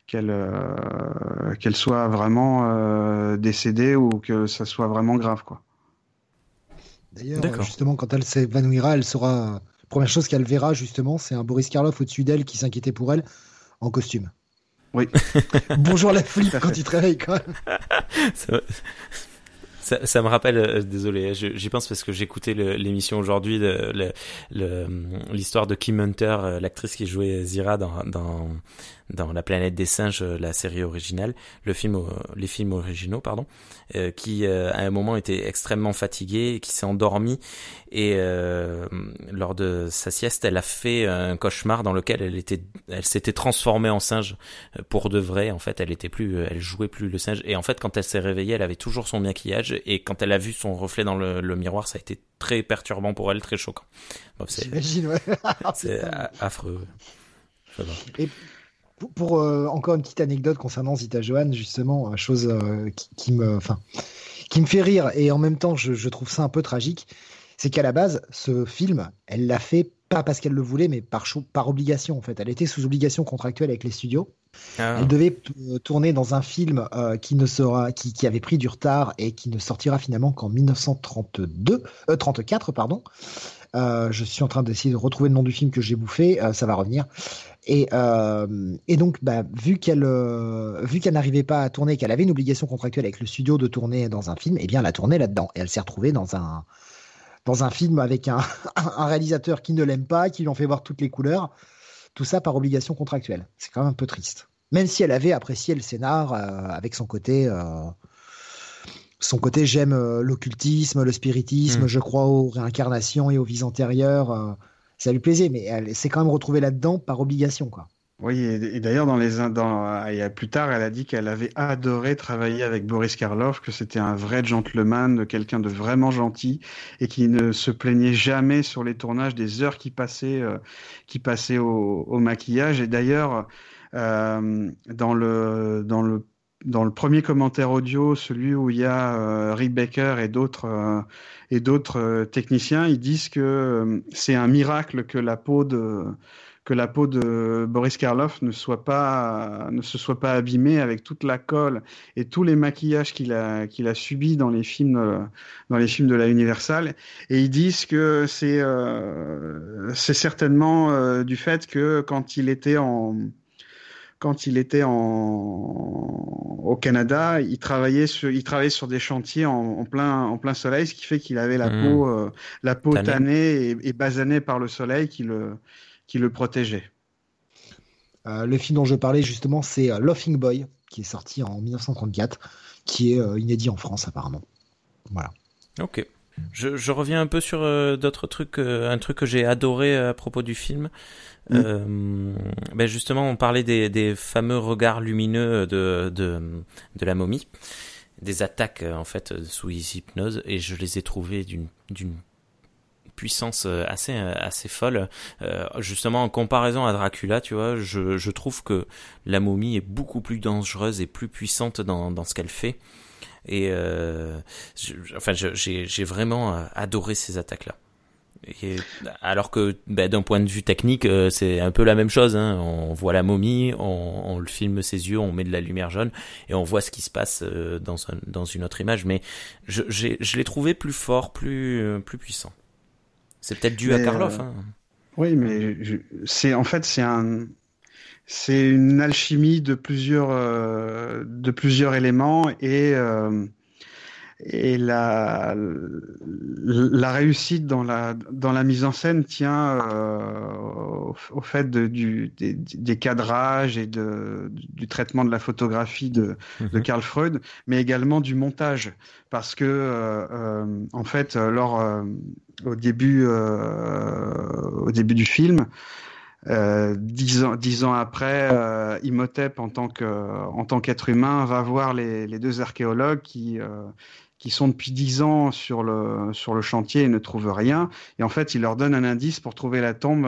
qu'elle qu'elle soit vraiment décédée ou que ça soit vraiment grave, quoi. D'ailleurs, justement, quand elle s'évanouira, elle sera. Première chose qu'elle verra, justement, c'est un Boris Karloff au-dessus d'elle qui s'inquiétait pour elle en costume. Oui. [LAUGHS] Bonjour la flip quand tu te réveilles, quand même. [LAUGHS] Ça, ça, me rappelle, euh, désolé, j'y pense parce que j'écoutais l'émission aujourd'hui, l'histoire de Kim Hunter, euh, l'actrice qui jouait Zira dans, dans, dans La planète des singes, euh, la série originale, le film, les films originaux, pardon, euh, qui à un moment était extrêmement fatiguée, et qui s'est endormie et euh, lors de sa sieste, elle a fait un cauchemar dans lequel elle était, elle s'était transformée en singe pour de vrai. En fait, elle était plus, elle jouait plus le singe. Et en fait, quand elle s'est réveillée, elle avait toujours son maquillage et quand elle a vu son reflet dans le, le miroir, ça a été très perturbant pour elle, très choquant. J'imagine, ouais. [LAUGHS] c'est affreux. Et pour, pour euh, encore une petite anecdote concernant Zita Johan, justement, chose euh, qui, qui, me, enfin, qui me fait rire et en même temps, je, je trouve ça un peu tragique, c'est qu'à la base, ce film, elle l'a fait pas parce qu'elle le voulait, mais par, par obligation en fait. Elle était sous obligation contractuelle avec les studios. Ah. Elle devait tourner dans un film euh, qui ne sera, qui, qui, avait pris du retard et qui ne sortira finalement qu'en 1932, euh, 34 pardon. Euh, je suis en train d'essayer de retrouver le nom du film que j'ai bouffé, euh, ça va revenir. Et, euh, donc, bah, vu qu'elle n'arrivait pas à tourner, qu'elle avait une obligation contractuelle avec le studio de tourner dans un film, eh bien, elle a tourné là-dedans. Et elle s'est retrouvée dans un film avec un, [LAUGHS] un réalisateur qui ne l'aime pas, qui lui en fait voir toutes les couleurs. Tout ça par obligation contractuelle. C'est quand même un peu triste. Même si elle avait apprécié le scénar avec son côté, son côté j'aime euh, l'occultisme, le spiritisme, mm. je crois aux réincarnations et aux vies antérieures. Euh, ça lui plaisait, mais elle s'est quand même retrouvée là-dedans par obligation, quoi. Oui, et, d'ailleurs, dans les dans, a plus tard, elle a dit qu'elle avait adoré travailler avec Boris Karloff, que c'était un vrai gentleman, quelqu'un de vraiment gentil, et qui ne se plaignait jamais sur les tournages des heures qui passaient, euh, qui passaient au, au, maquillage. Et d'ailleurs, euh, dans le dans le dans le premier commentaire audio, celui où il y a euh, Rick Baker et d'autres euh, et d'autres euh, techniciens, ils disent que euh, c'est un miracle que la peau de que la peau de Boris Karloff ne soit pas ne se soit pas abîmée avec toute la colle et tous les maquillages qu'il a qu'il a subi dans les films dans les films de la Universal. Et ils disent que c'est c'est certainement du fait que quand il était en quand il était en, au Canada, il travaillait sur, il travaillait sur des chantiers en, en plein, en plein soleil, ce qui fait qu'il avait la Mmh. peau, euh, la peau Tanné. tannée et, et basanée par le soleil qui le, qui le protégeait. Euh, le film dont je parlais justement, c'est euh, Laughing Boy, qui est sorti en 1934, qui est euh, inédit en France apparemment. Voilà. Ok. Je, je, reviens un peu sur euh, d'autres trucs, euh, un truc que j'ai adoré à propos du film. Mm. Euh, ben justement, on parlait des, des, fameux regards lumineux de, de, de la momie, des attaques en fait sous hypnose, et je les ai trouvés d'une puissance assez assez folle. justement, en comparaison à Dracula, tu vois, je, je trouve que la momie est beaucoup plus dangereuse et plus puissante dans, dans ce qu'elle fait. Et euh, enfin, j'ai vraiment euh, adoré ces attaques-là. Et, alors que ben, d'un point de vue technique, euh, c'est un peu la même chose. Hein. On voit la momie, on, on, le filme ses yeux, on met de la lumière jaune et on voit ce qui se passe euh, dans, un, dans une autre image. Mais je, je l'ai trouvé plus fort, plus, plus puissant. C'est peut-être dû à Karloff. Hein. Oui, mais c'est en fait c'est un c'est une alchimie de plusieurs euh, de plusieurs éléments et euh, et la la réussite dans la dans la mise en scène tient euh, au, fait de, du des, des, cadrages et de du traitement de la photographie de de mhm. Karl Freud mais également du montage parce que euh, en fait lors au début au début du film euh, dix ans, ans après, euh, Imhotep, en tant qu'être humain, va voir les, deux archéologues qui, euh, qui sont depuis dix ans sur le, sur le chantier et ne trouvent rien. Et en fait, il leur donne un indice pour trouver la tombe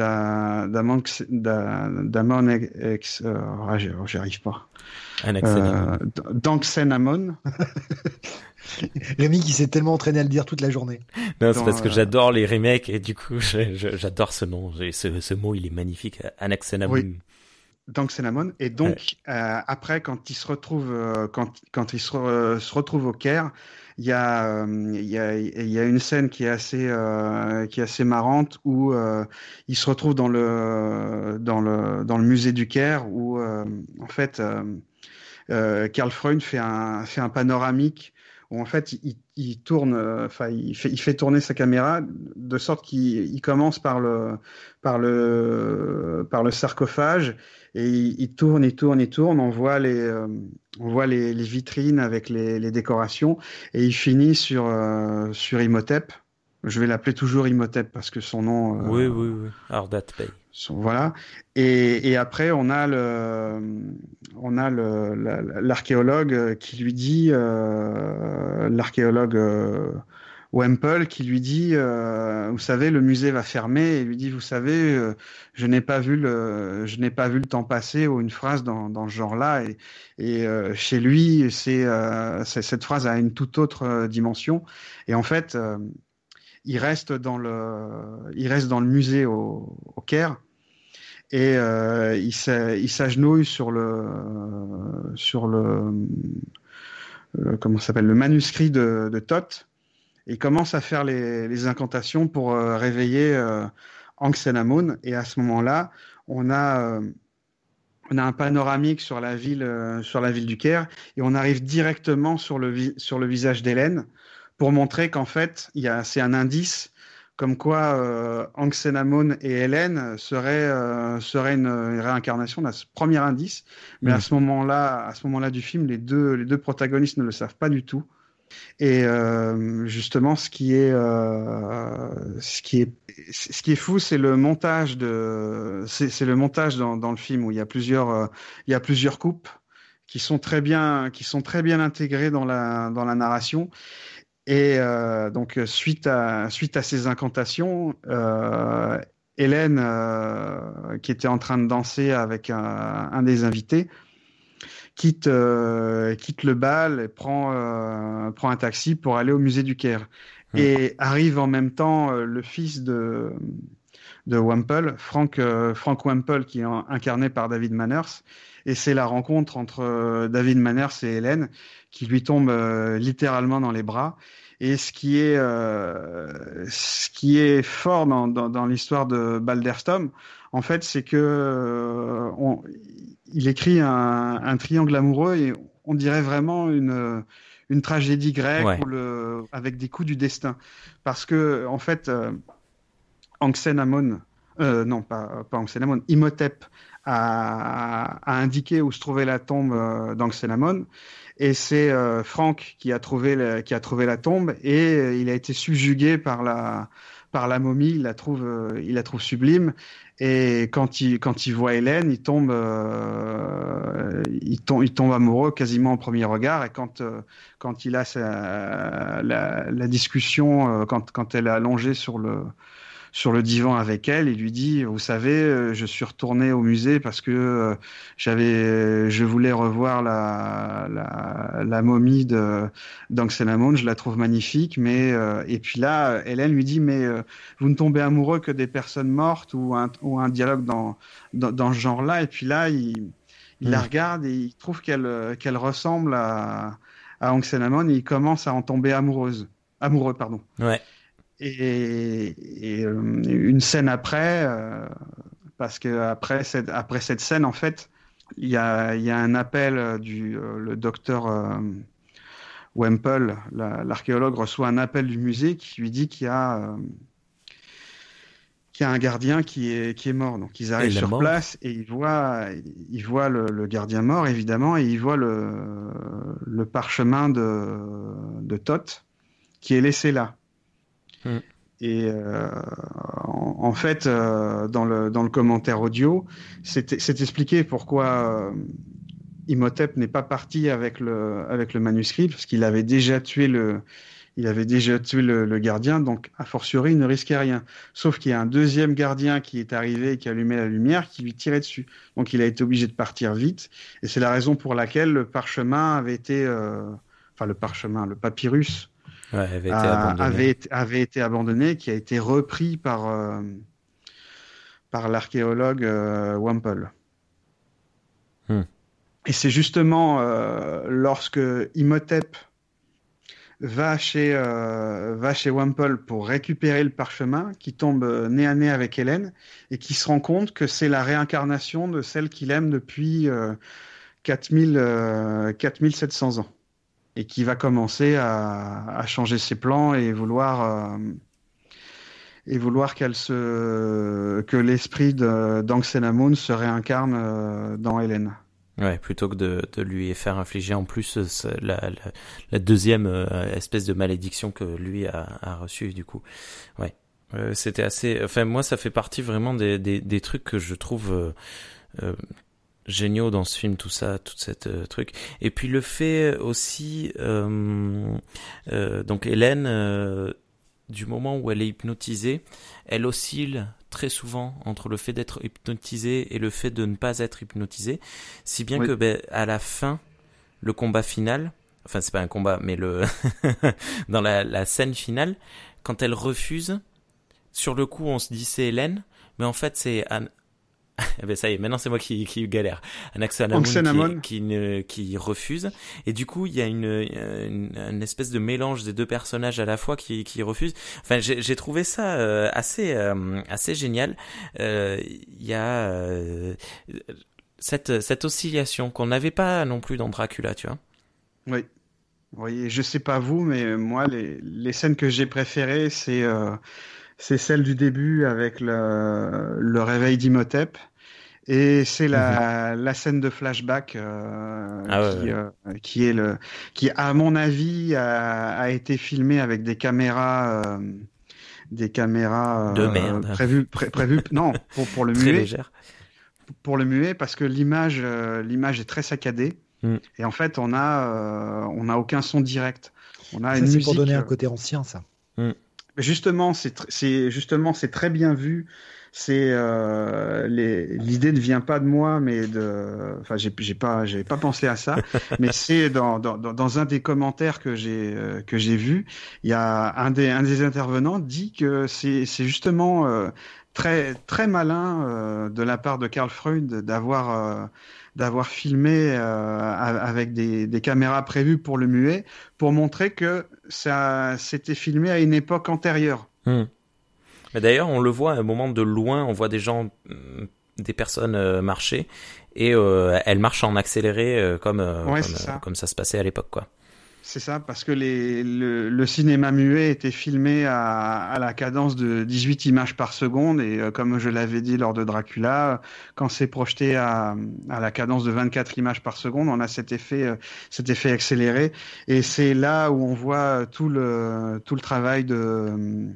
euh, d'Amon ex, euh, ah, j'y arrive pas. Euh, D'Anxenamon. [LAUGHS] Rémi qui s'est tellement entraîné à le dire toute la journée. Non, c'est parce que j'adore les remakes et du coup, [LAUGHS] j'adore ce nom. Ce, ce, mot, il est magnifique. Anaxenamon. Oui. Et donc, euh, après, quand il se retrouve, euh, quand, quand il se, euh, se, retrouve au Caire, il y a, il y a, il y a une scène qui est assez, qui est assez marrante où il se retrouve dans le, dans le, dans le musée du Caire où, en fait, Karl Freund fait un, fait un panoramique où en fait il, il tourne, euh, enfin il fait, il fait tourner sa caméra de sorte qu'il commence par le, par le, par le sarcophage et il, tourne, il tourne, il tourne. On voit les, euh, on voit les, vitrines avec les, les, décorations et il finit sur, euh, sur Imhotep. Je vais l'appeler toujours Imhotep parce que son nom. oui, oui, oui. Ardat Bey. Voilà. Et, et, après, on a le, on a l'archéologue qui lui dit, euh, l'archéologue euh, Wemple qui lui dit, euh, vous savez, le musée va fermer. Et lui dit, vous savez, je n'ai pas vu le, je n'ai pas vu le temps passer ou une phrase dans, dans ce genre-là. Et, et chez lui, c'est, cette phrase a une toute autre dimension. Et en fait, il reste dans le, il reste dans le musée au, Caire. Et euh, il s'agenouille sur le sur le, comment s'appelle le manuscrit de, de Thoth et commence à faire les, incantations pour euh, réveiller euh, Anxenamon et à ce moment-là on a euh, on a un panoramique sur la ville euh, sur la ville du Caire et on arrive directement sur le visage d'Hélène pour montrer qu'en fait il y a c'est un indice comme quoi euh, Anxenamon et Hélène seraient, euh, seraient une, réincarnation d'un premier indice. Mais à mm. ce moment-là, à ce moment-là du film, les deux, les deux protagonistes ne le savent pas du tout. Et euh, justement, ce qui est, euh, ce qui est, ce qui est fou, c'est le montage de, c'est le montage dans, dans, le film où il y a plusieurs, euh, il y a plusieurs coupes qui sont très bien, qui sont très bien intégrées dans la, dans la narration. Et euh, donc suite à suite à ces incantations, euh, Hélène, euh, qui était en train de danser avec un, un des invités, quitte euh, quitte le bal et prend euh, prend un taxi pour aller au musée du Caire. Mmh. Et arrive en même temps euh, le fils de de Wemple, Frank Frank Wemple, qui est incarné par David Manners. Et c'est la rencontre entre David Manners et Hélène qui lui tombe euh, littéralement dans les bras. Et ce qui est, euh, ce qui est fort dans, dans, dans l'histoire de Balderstom, en fait, c'est que euh, on, il écrit un, un, triangle amoureux et on dirait vraiment une, une tragédie grecque ouais. le, avec des coups du destin. Parce que, en fait, euh, Anxenamon, euh, non, pas, pas Anxenamon, Imhotep a, a, indiqué où se trouvait la tombe euh, d'Anxenamon et c'est Franck qui a trouvé qui a trouvé la tombe et il a été subjugué par la par la momie, il la trouve, euh, il la trouve sublime. Et quand il, quand il voit Hélène, il tombe, euh, il, tombe, il tombe amoureux quasiment au premier regard. Et quand, euh, quand il a sa, la, la discussion, quand, quand elle est allongée sur le, sur le divan avec elle et lui dit vous savez euh, je suis retourné au musée parce que euh, j'avais je voulais revoir la la, la momie de d'Anxenamon je la trouve magnifique mais euh, et puis là Hélène lui dit mais vous ne tombez amoureux que des personnes mortes ou un ou un dialogue dans dans, dans ce genre là et puis là il il la mm. regarde et il trouve qu'elle qu'elle ressemble à à et il commence à en tomber amoureuse amoureux pardon. Ouais et, et euh, une scène après, euh, parce que après cette, après cette scène, en fait, il y a, y a, un appel du euh, le docteur Wemple, l'archéologue, reçoit un appel du musée qui lui dit qu'il y a qu'il y a un gardien qui est, qui est mort. Donc ils arrivent sur place et ils voient, ils voient le, le, gardien mort, évidemment, et ils voient le, le parchemin de, de Thoth qui est laissé là. Mm. Et euh, en, fait, euh, dans, le, dans le commentaire audio, c'est expliqué pourquoi euh, Imhotep n'est pas parti avec le, avec le manuscrit, parce qu'il avait déjà tué le, il avait déjà tué le, gardien, donc a fortiori il ne risquait rien. Sauf qu'il y a un deuxième gardien qui est arrivé et qui allumait la lumière, qui lui tirait dessus. Donc il a été obligé de partir vite, et c'est la raison pour laquelle le parchemin avait été, enfin le parchemin, le papyrus avait, été abandonné. Avait, été abandonné, qui a été repris par, euh, par l'archéologue euh, Wample. Hmm. Et c'est justement euh, lorsque Imhotep va chez, va chez Wample pour récupérer le parchemin, qui tombe nez à nez avec Hélène, et qui se rend compte que c'est la réincarnation de celle qu'il aime depuis 4000, 4700 ans et qui va commencer à, à changer ses plans et vouloir euh, et vouloir qu'elle se que l'esprit d'Anxenamun se réincarne euh, dans Hélène. Ouais, plutôt que de, de, lui faire infliger en plus euh, la, la, la deuxième espèce de malédiction que lui a, a reçue du coup. Ouais, c'était assez. Enfin, moi, ça fait partie vraiment des, des, des trucs que je trouve géniaux dans ce film, tout ça, tout cette euh, truc. Et puis le fait aussi, euh, euh, donc Hélène, du moment où elle est hypnotisée, elle oscille très souvent entre le fait d'être hypnotisée et le fait de ne pas être hypnotisée, si bien que ben, à la fin, le combat final, enfin c'est pas un combat, mais le [LAUGHS] dans la, la scène finale, quand elle refuse, sur le coup on se dit c'est Hélène, mais en fait c'est eh [LAUGHS] ben ça y est, maintenant c'est moi qui, qui galère. Un Qui, qui, qui, refuse. Et du coup, il y a une, une, espèce de mélange des deux personnages à la fois qui, qui refusent. Enfin, j'ai trouvé ça euh, assez, euh, assez génial. Euh, il y a cette, cette oscillation qu'on n'avait pas non plus dans Dracula, tu vois. Oui. Oui, je sais pas vous, mais moi, les, les scènes que j'ai préférées, c'est c'est celle du début avec le, le réveil d'Imhotep. Et c'est la, mhm. la scène de flashback euh, ah qui, euh, qui, est le qui à mon avis a, a été filmée avec des caméras euh, des caméras de merde prévues pré, prévues [LAUGHS] non pour pour le très muet légère. pour le muet parce que l'image l'image est très saccadée mm. et en fait on a on a aucun son direct on a ça, une musique pour donner un côté ancien ça mm. Justement, c'est justement c'est très bien vu. C'est euh, l'idée ne vient pas de moi, mais de. Enfin, j'ai pas j'ai pas pensé à ça, [LAUGHS] mais c'est dans, dans, dans un des commentaires que j'ai euh, que j'ai vu, il y a un des un des intervenants dit que c'est c'est justement euh, très très malin euh, de la part de Karl Freud d'avoir euh, d'avoir filmé euh, avec des, des, caméras prévues pour le muet, pour montrer que ça s'était filmé à une époque antérieure. Hmm. D'ailleurs, on le voit à un moment de loin, on voit des gens, hmm, des personnes euh, marcher, et euh, elles marchent en accéléré comme, ouais, comme, ça. comme, ça se passait à l'époque, quoi. C'est ça, parce que les, le, le, cinéma muet était filmé à, à, la cadence de 18 images par seconde, et euh, comme je l'avais dit lors de Dracula, quand c'est projeté à, à, la cadence de 24 images par seconde, on a cet effet, euh, cet effet accéléré, et c'est là où on voit tout le, tout le travail de,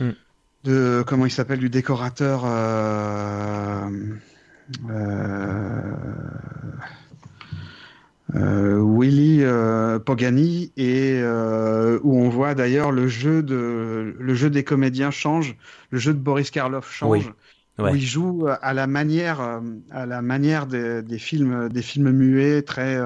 mm. de comment il s'appelle, du décorateur. Euh, euh euh, Willy euh, Pogani et euh, où on voit d'ailleurs le jeu de le jeu des comédiens change, le jeu de Boris Karloff change. Où il joue à la manière, à la manière des, des films, des films muets très,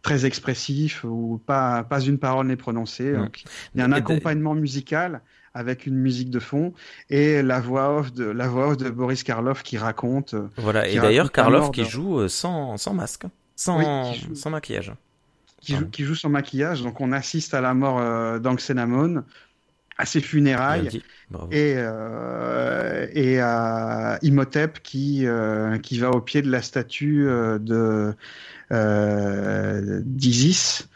très expressifs où pas, pas une parole n'est prononcée. Donc, il y a un accompagnement musical avec une musique de fond et la voix off de la voix off de Boris Karloff qui raconte. Voilà. Et d'ailleurs Karloff qui joue sans, sans masque. Sans, sans maquillage. Qui joue, qui joue, sans maquillage. Donc on assiste à la mort euh, d'Anxenamon, à ses funérailles et, euh, et à Imhotep qui, euh, qui va au pied de la statue euh, de euh, d'Isis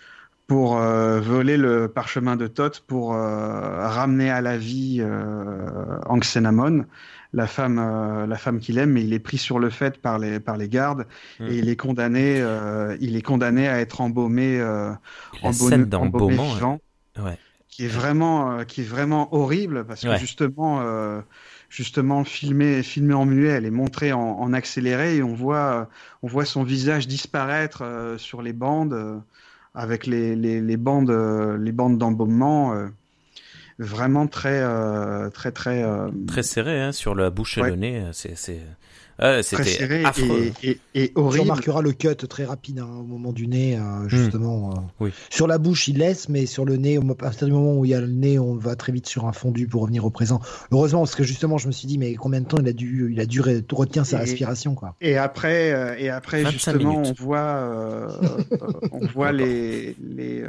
pour voler le parchemin de Thoth pour ramener à la vie Anxenamon la femme, euh, la femme qu'il aime, mais il est pris sur le fait par les, par les gardes mmh. et il est condamné, euh, il est condamné à être embaumé, euh, embaumé, embaumé vivant, ouais. qui est vraiment, euh, qui est vraiment horrible parce que justement, justement filmé, filmé en muet, elle est montrée en, en accéléré et on voit, on voit son visage disparaître sur les bandes avec les, les, les bandes, les bandes d'embaumement vraiment très euh, très très euh, très serré hein, sur la bouche et le nez c'est c'est euh, très serré affreux. Et, et, et horrible. Tu remarqueras le cut très rapide hein, au moment du nez euh, justement hmm. oui. sur la bouche il laisse mais sur le nez à partir du moment où il y a le nez on va très vite sur un fondu pour revenir au présent heureusement parce que justement je me suis dit mais combien de temps il a dû il a dû retenir sa respiration quoi et après et après justement minutes. [LAUGHS] on voit on voit les les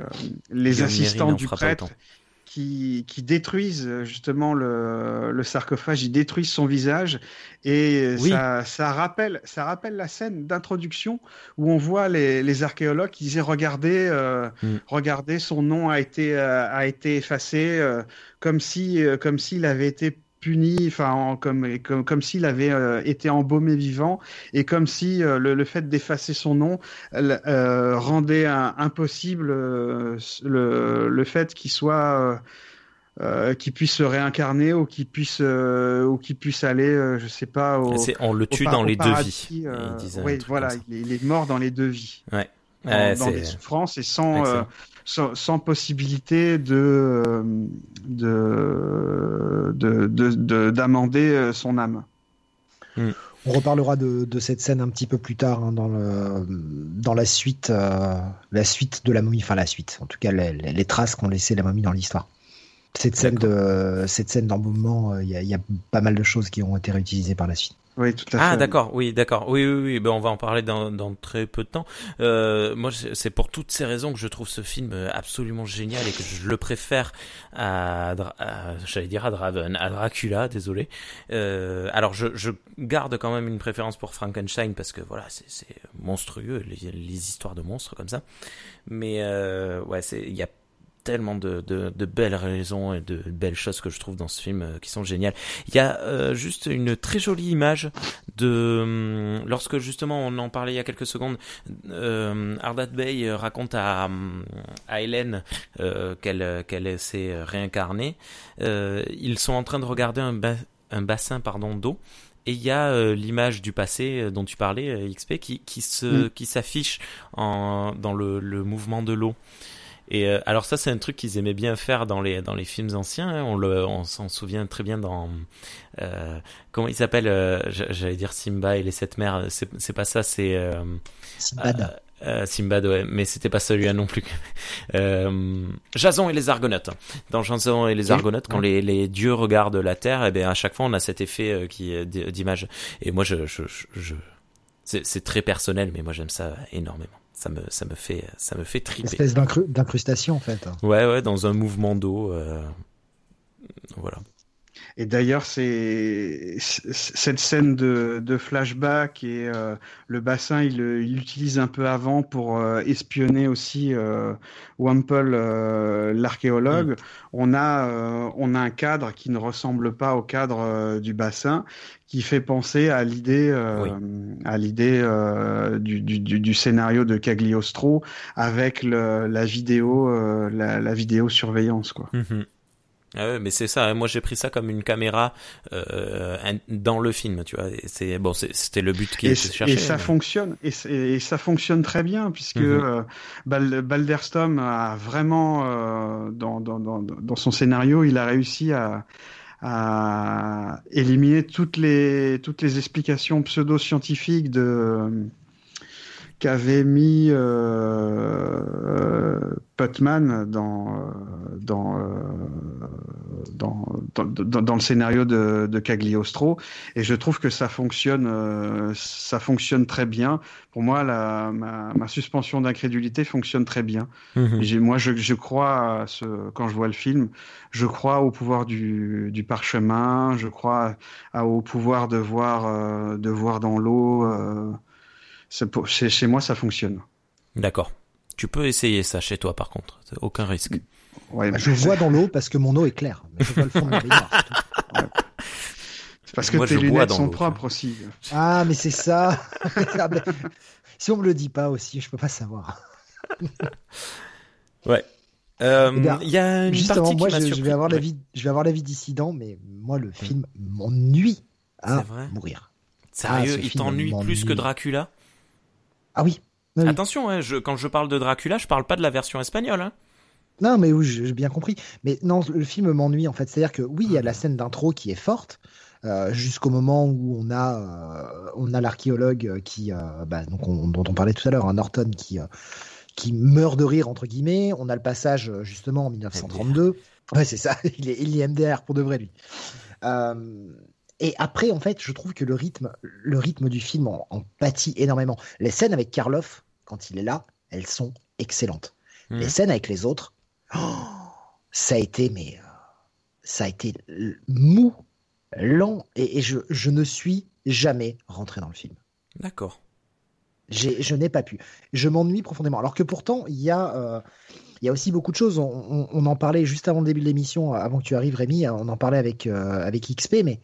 les assistants du prêtre qui, qui détruisent euh, justement le, le, sarcophage, ils détruisent son visage et oui. ça, ça, rappelle, ça rappelle la scène d'introduction où on voit les, les archéologues qui disaient regardez, euh, mm. regardez, son nom a été, euh, a été effacé euh, comme si, euh, comme s'il avait été puni, enfin comme comme, comme s'il avait euh, été embaumé vivant et comme si euh, le, le, fait d'effacer son nom euh, rendait un, impossible le, le fait qu'il soit qu'il puisse se réincarner ou qu'il puisse ou qu'il puisse aller, je sais pas. Au, on le tue dans les deux vies. oui, voilà, il est, il est, mort dans les deux vies. Ouais. Dans, dans les souffrances et sans sans, sans, possibilité de de d'amender de, de, son âme. Mm. On reparlera de, de, cette scène un petit peu plus tard hein, dans, le, dans la suite, euh, la suite de la momie, enfin la suite, en tout cas les, les traces qu'ont laissé la momie dans l'histoire. Cette scène de cette scène d'embaumement, il y, y, a pas mal de choses qui ont été réutilisées par la suite. Oui, tout à fait. Ah, d'accord, oui, d'accord. Oui, oui, oui. Ben, on va en parler dans, dans très peu de temps. Euh, moi, c'est pour toutes ces raisons que je trouve ce film absolument génial et que je le préfère à, à j'allais dire à Draven, à Dracula, désolé. Euh, alors, je, je garde quand même une préférence pour Frankenstein parce que voilà, c'est monstrueux, les, les, histoires de monstres comme ça. Mais euh, ouais, c'est il y a tellement de, de, de, belles raisons et de belles choses que je trouve dans ce film euh, qui sont géniales. Il y a euh, juste une très jolie image de euh, lorsque justement on en parlait il y a quelques secondes. Euh, Ardat Bey raconte à, à Hélène euh, qu'elle qu'elle s'est réincarnée. ils sont en train de regarder un, ba un bassin pardon d'eau. Et il y a euh, l'image du passé dont tu parlais, XP, qui, qui se, mm. qui s'affiche en, dans le, le mouvement de l'eau. Et euh, alors ça, c'est un truc qu'ils aimaient bien faire dans les dans les films anciens. Hein. On le, on s'en souvient très bien dans euh, comment il s'appelle euh, J'allais dire Simba et les sept mers. C'est pas ça. C'est euh, Simbad. Euh, Simbad, ouais, mais c'était pas celui-là non plus. [LAUGHS] Euh, Jason et les Argonautes. Dans Jason et les Argonautes, quand les, les dieux regardent la terre, et eh bien à chaque fois on a cet effet euh, qui d'image. Et moi, je, je, je, je c'est très personnel, mais moi j'aime ça énormément ça me ça me fait ça me fait triper. Une espèce d'incrustation en fait. Ouais ouais dans un mouvement d'eau euh... voilà. Et d'ailleurs, c'est cette scène de, de flashback et euh, le bassin, il l'utilise un peu avant pour euh, espionner aussi euh, Wample, euh, l'archéologue. Mm. On a on a un cadre qui ne ressemble pas au cadre du bassin, qui fait penser à l'idée à l'idée du, du, du, scénario de Cagliostro avec le, la vidéo la, la vidéo surveillance quoi. Mm-hmm. Ah ouais, mais c'est ça. Hein. Moi, j'ai pris ça comme une caméra euh, dans le film, tu vois. C'est bon, c'était le but qui était cherché. Et ça fonctionne, et, et, ça fonctionne très bien puisque mm Balderstom a vraiment euh, dans, dans, dans, dans, son scénario, il a réussi à, à éliminer toutes les toutes les explications pseudo-scientifiques de qu'avait mis euh, Putman dans, euh, dans, euh, dans, dans, dans, le scénario de, de, Cagliostro. Et je trouve que ça fonctionne euh, ça fonctionne très bien. Pour moi la, ma, ma suspension d'incrédulité fonctionne très bien. Mmh. moi je, je crois à ce, quand je vois le film je crois au pouvoir du, du parchemin je crois à, au pouvoir de voir euh, de voir dans l'eau chez moi, ça fonctionne. D'accord. Tu peux essayer ça chez toi, par contre. Aucun risque. Ouais, je vois dans l'eau parce que mon eau est claire. Mais je vois le fond de C'est parce que tes lunettes sont propres aussi. Ah, mais c'est ça. [LAUGHS] si on me le dit pas aussi, je peux pas savoir. [LAUGHS] ouais. Euh, il y a une justement, moi, qui je, je, vais avoir la vie, je vais avoir la vie dissident, mais moi, le film m'ennuie à mourir. Sérieux, ah, il t'ennuie plus que Dracula? Ah oui. Attention, hein, je, quand je parle de Dracula, je parle pas de la version espagnole. Hein. Non, mais oui, j'ai bien compris. Mais non, le film m'ennuie en fait. C'est-à-dire que oui, il y a la scène d'intro qui est forte. Euh, jusqu'au moment où on a euh, on a l'archéologue qui euh, bah, donc dont on parlait tout à l'heure, un Norton qui qui meurt de rire entre guillemets. On a le passage justement en 1932. Ouais, c'est ça. [LAUGHS] il est il est MDR pour de vrai lui. Et après, en fait, je trouve que le rythme, le rythme du film en, pâtit énormément. Les scènes avec Karloff, quand il est là, elles sont excellentes. Mmh. Les scènes avec les autres, oh, ça a été, mais euh, ça a été mou, lent, et, je, je, ne suis jamais rentré dans le film. D'accord. Je n'ai pas pu. Je m'ennuie profondément. Alors que pourtant, il y a, euh, il y a aussi beaucoup de choses. On, en parlait juste avant le début de l'émission, avant que tu arrives, Rémi. On en parlait avec, euh, avec XP, mais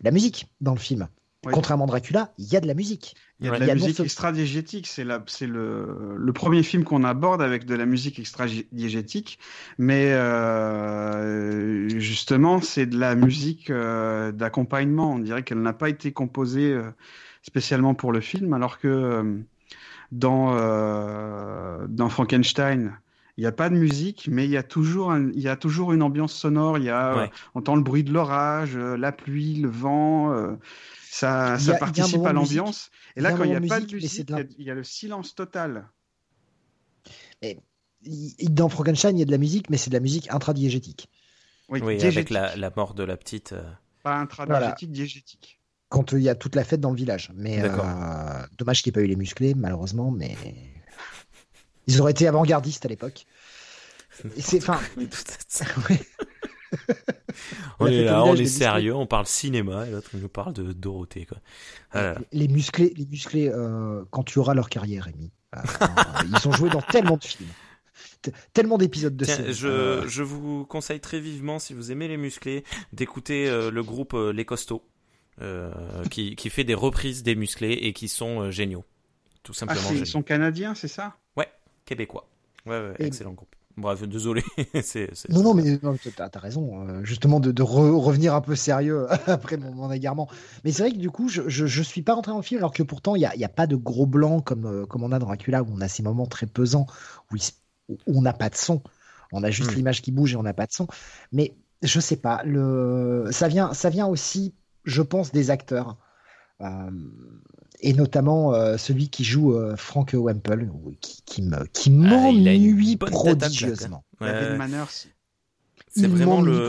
la musique dans le film. Contrairement à Dracula, il y a de la musique. Il y a de la musique extra-diégétique. C'est le, le premier film qu'on aborde avec de la musique extra-diégétique. Mais euh, justement, c'est de la musique euh, d'accompagnement. On dirait qu'elle n'a pas été composée spécialement pour le film, alors que dans, dans Frankenstein, il n'y a pas de musique, mais il y a toujours, il y a toujours une ambiance sonore. Il y a, on entend le bruit de l'orage, euh, la pluie, le vent. Euh, ça, ça participe à l'ambiance. Et là, quand il n'y a pas de musique, il y a le silence total. Et, dans Frankenstein, il y a de la musique, mais c'est de la musique intradiégétique. Oui, oui avec la, la, mort de la petite. Euh. Pas intradiégétique, diégétique. Quand il y a toute la fête dans le village. Mais dommage qu'il n'y ait pas eu les musclés, malheureusement. Mais ils auraient été avant-gardistes à l'époque. C'est on est là, on est sérieux, on parle cinéma et l'autre nous parle de Dorothée quoi. Ah les musclés, les musclés, euh, quand tu auras leur carrière, Rémi. Euh, ils ont joué dans tellement de films, tellement d'épisodes de séries. Je, euh. je, vous conseille très vivement, si vous aimez les musclés, d'écouter le groupe Les Costauds, qui, qui fait des reprises des musclés et qui sont géniaux. Tout ah, simplement. Ah, ils sont canadiens, c'est ça? Ouais québécois. Ouais, ouais excellent groupe. Bref, désolé. [LAUGHS] c'est, Non, non, mais tu as, raison, euh, justement, de, revenir un peu sérieux [LAUGHS] après mon, égarement. Mais c'est vrai que du coup, je, je, suis pas rentré dans le film, alors que pourtant, il n'y a, y a, pas de gros blancs comme, euh, comme on a dans Dracula, où on a ces moments très pesants, où, on n'a pas de son. On a juste hmm. l'image qui bouge et on n'a pas de son. Mais je sais pas, le... ça, vient, ça vient aussi, je pense, des acteurs. Euh, et notamment euh, celui qui joue euh, Frank Wemple, qui, qui me qui ah, m'ennuie prodigieusement. C'est vraiment le,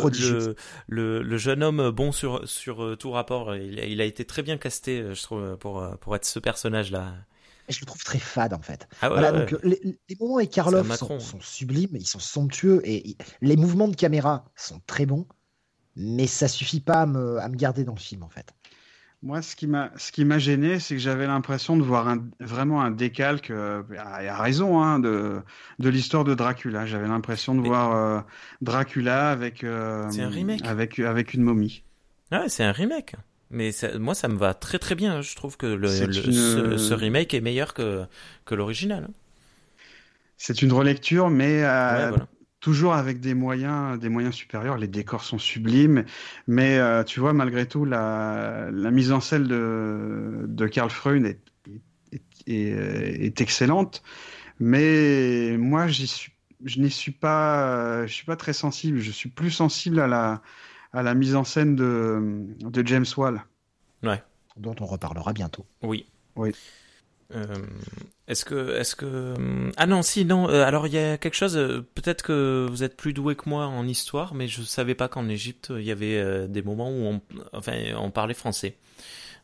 le, le, jeune homme bon sur, sur tout rapport. Il, il, a été très bien casté, je trouve, pour, pour être ce personnage-là. Je le trouve très fade en fait. Ah voilà, donc les, les, moments avec Karloff sont, sont, sublimes, ils sont somptueux et les mouvements de caméra sont très bons. mais ça suffit pas à me, à me garder dans le film en fait. Moi, ce qui m'a, ce qui m'a gêné, c'est que j'avais l'impression de voir un, vraiment un décalque, euh, a raison, hein, de, de l'histoire de Dracula. J'avais l'impression de voir euh, Dracula avec, euh, un remake. avec, avec une momie. Ah, c'est un remake. Mais moi, ça me va très très bien. Je trouve que le, ce, remake est meilleur que, que l'original. C'est une relecture, mais euh, toujours avec des moyens, des moyens supérieurs. Les décors sont sublimes, mais euh, tu vois, malgré tout, la, la mise en scène de, de Karl Freund est, est, est, excellente. Mais moi, suis, je n'y suis pas, je suis pas très sensible. Je suis plus sensible à la, à la mise en scène de, de James Wall. Ouais. Dont on reparlera bientôt. Oui. Oui. Euh, est-ce que, est-ce que, ah non, si non. Euh, alors il y a quelque chose. Euh, peut-être que vous êtes plus doué que moi en histoire, mais je savais pas qu'en Égypte il y avait des moments où on, enfin, on parlait français.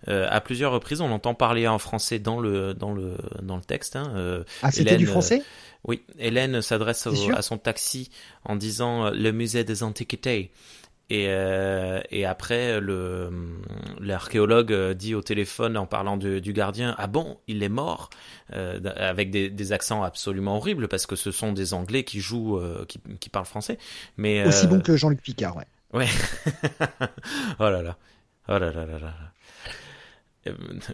à plusieurs reprises, on entend parler en français dans le dans le dans le texte. Hein. ah, c'était du français? oui, Hélène s'adresse à son taxi en disant le musée des antiquités. Et, euh, et après, l'archéologue euh, dit au téléphone en parlant du, du gardien Ah bon, il est mort? Euh, Avec des, des, accents absolument horribles parce que ce sont des Anglais qui jouent, euh, qui, qui, parlent français. Mais aussi bon que Jean-Luc Picard, ouais. Ouais. [LAUGHS] oh là là. Oh là là là là.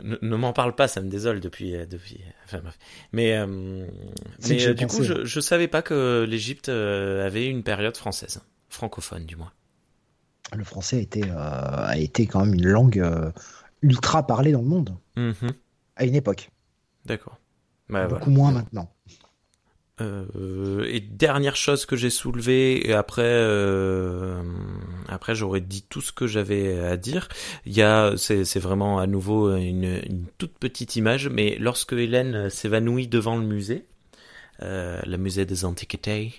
Ne, ne m'en parle pas, ça me désole depuis. depuis enfin. Mais, mais du coup, je, je savais pas que l'Égypte avait une période française, francophone du moins le français a été, euh, a été quand même une langue euh, ultra parlée dans le monde mhm. à une époque. D'accord. Bah, Beaucoup moins maintenant. Euh, et dernière chose que j'ai soulevée, et après, euh, après j'aurais dit tout ce que j'avais à dire. Il y a, c'est vraiment à nouveau une, une, toute petite image, mais lorsque Hélène s'évanouit devant le musée, le musée des antiquités.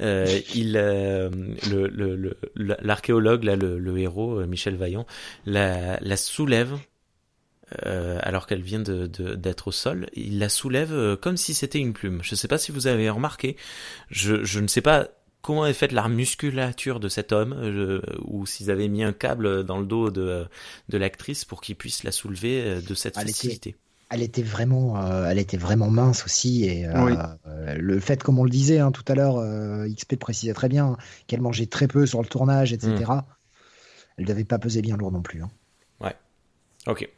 Euh, il, euh, le, l'archéologue, là, le, le, héros, euh, Michel Vaillant, la, la soulève. Euh, alors qu'elle vient de, d'être au sol, il la soulève comme si c'était une plume. Je ne sais pas si vous avez remarqué. Je, je ne sais pas comment est faite la musculature de cet homme, ou s'ils avaient mis un câble dans le dos de, de l'actrice pour qu'il puisse la soulever de cette facilité elle était vraiment, euh, elle était vraiment mince aussi. Et euh, euh, le fait, comme on le disait hein, tout à l'heure, XP le précisait très bien, qu'elle mangeait très peu sur le tournage, etc. Mm. Elle devait pas peser bien lourd non plus. Hein. Ouais. Ok.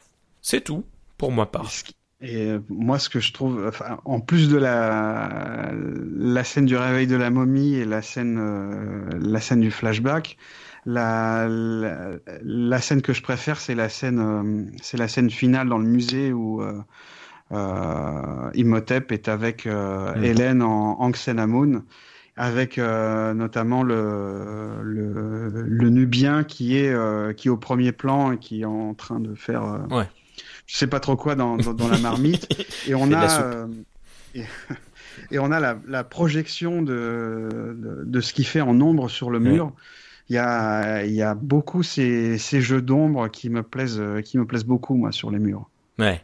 C'est tout pour moi part. Et moi, ce que je trouve, en plus de la, la scène du réveil de la momie et la scène, la scène du flashback, la, la, scène que je préfère, c'est la scène, euh, c'est la scène finale dans le musée où euh, euh Imhotep est avec euh, mm. Hélène en Ankh-Senamun, avec notamment le, le, le, Nubien qui est qui est au premier plan et qui est en train de faire, ouais. je sais pas trop quoi dans, dans, la marmite, [LAUGHS] et on a [LAUGHS] et, on a la, la projection de, de, de, ce qu'il fait en ombre sur le mur il y a, y a beaucoup ces, ces jeux d'ombre qui me plaisent, qui me plaisent beaucoup moi sur les murs. Ouais.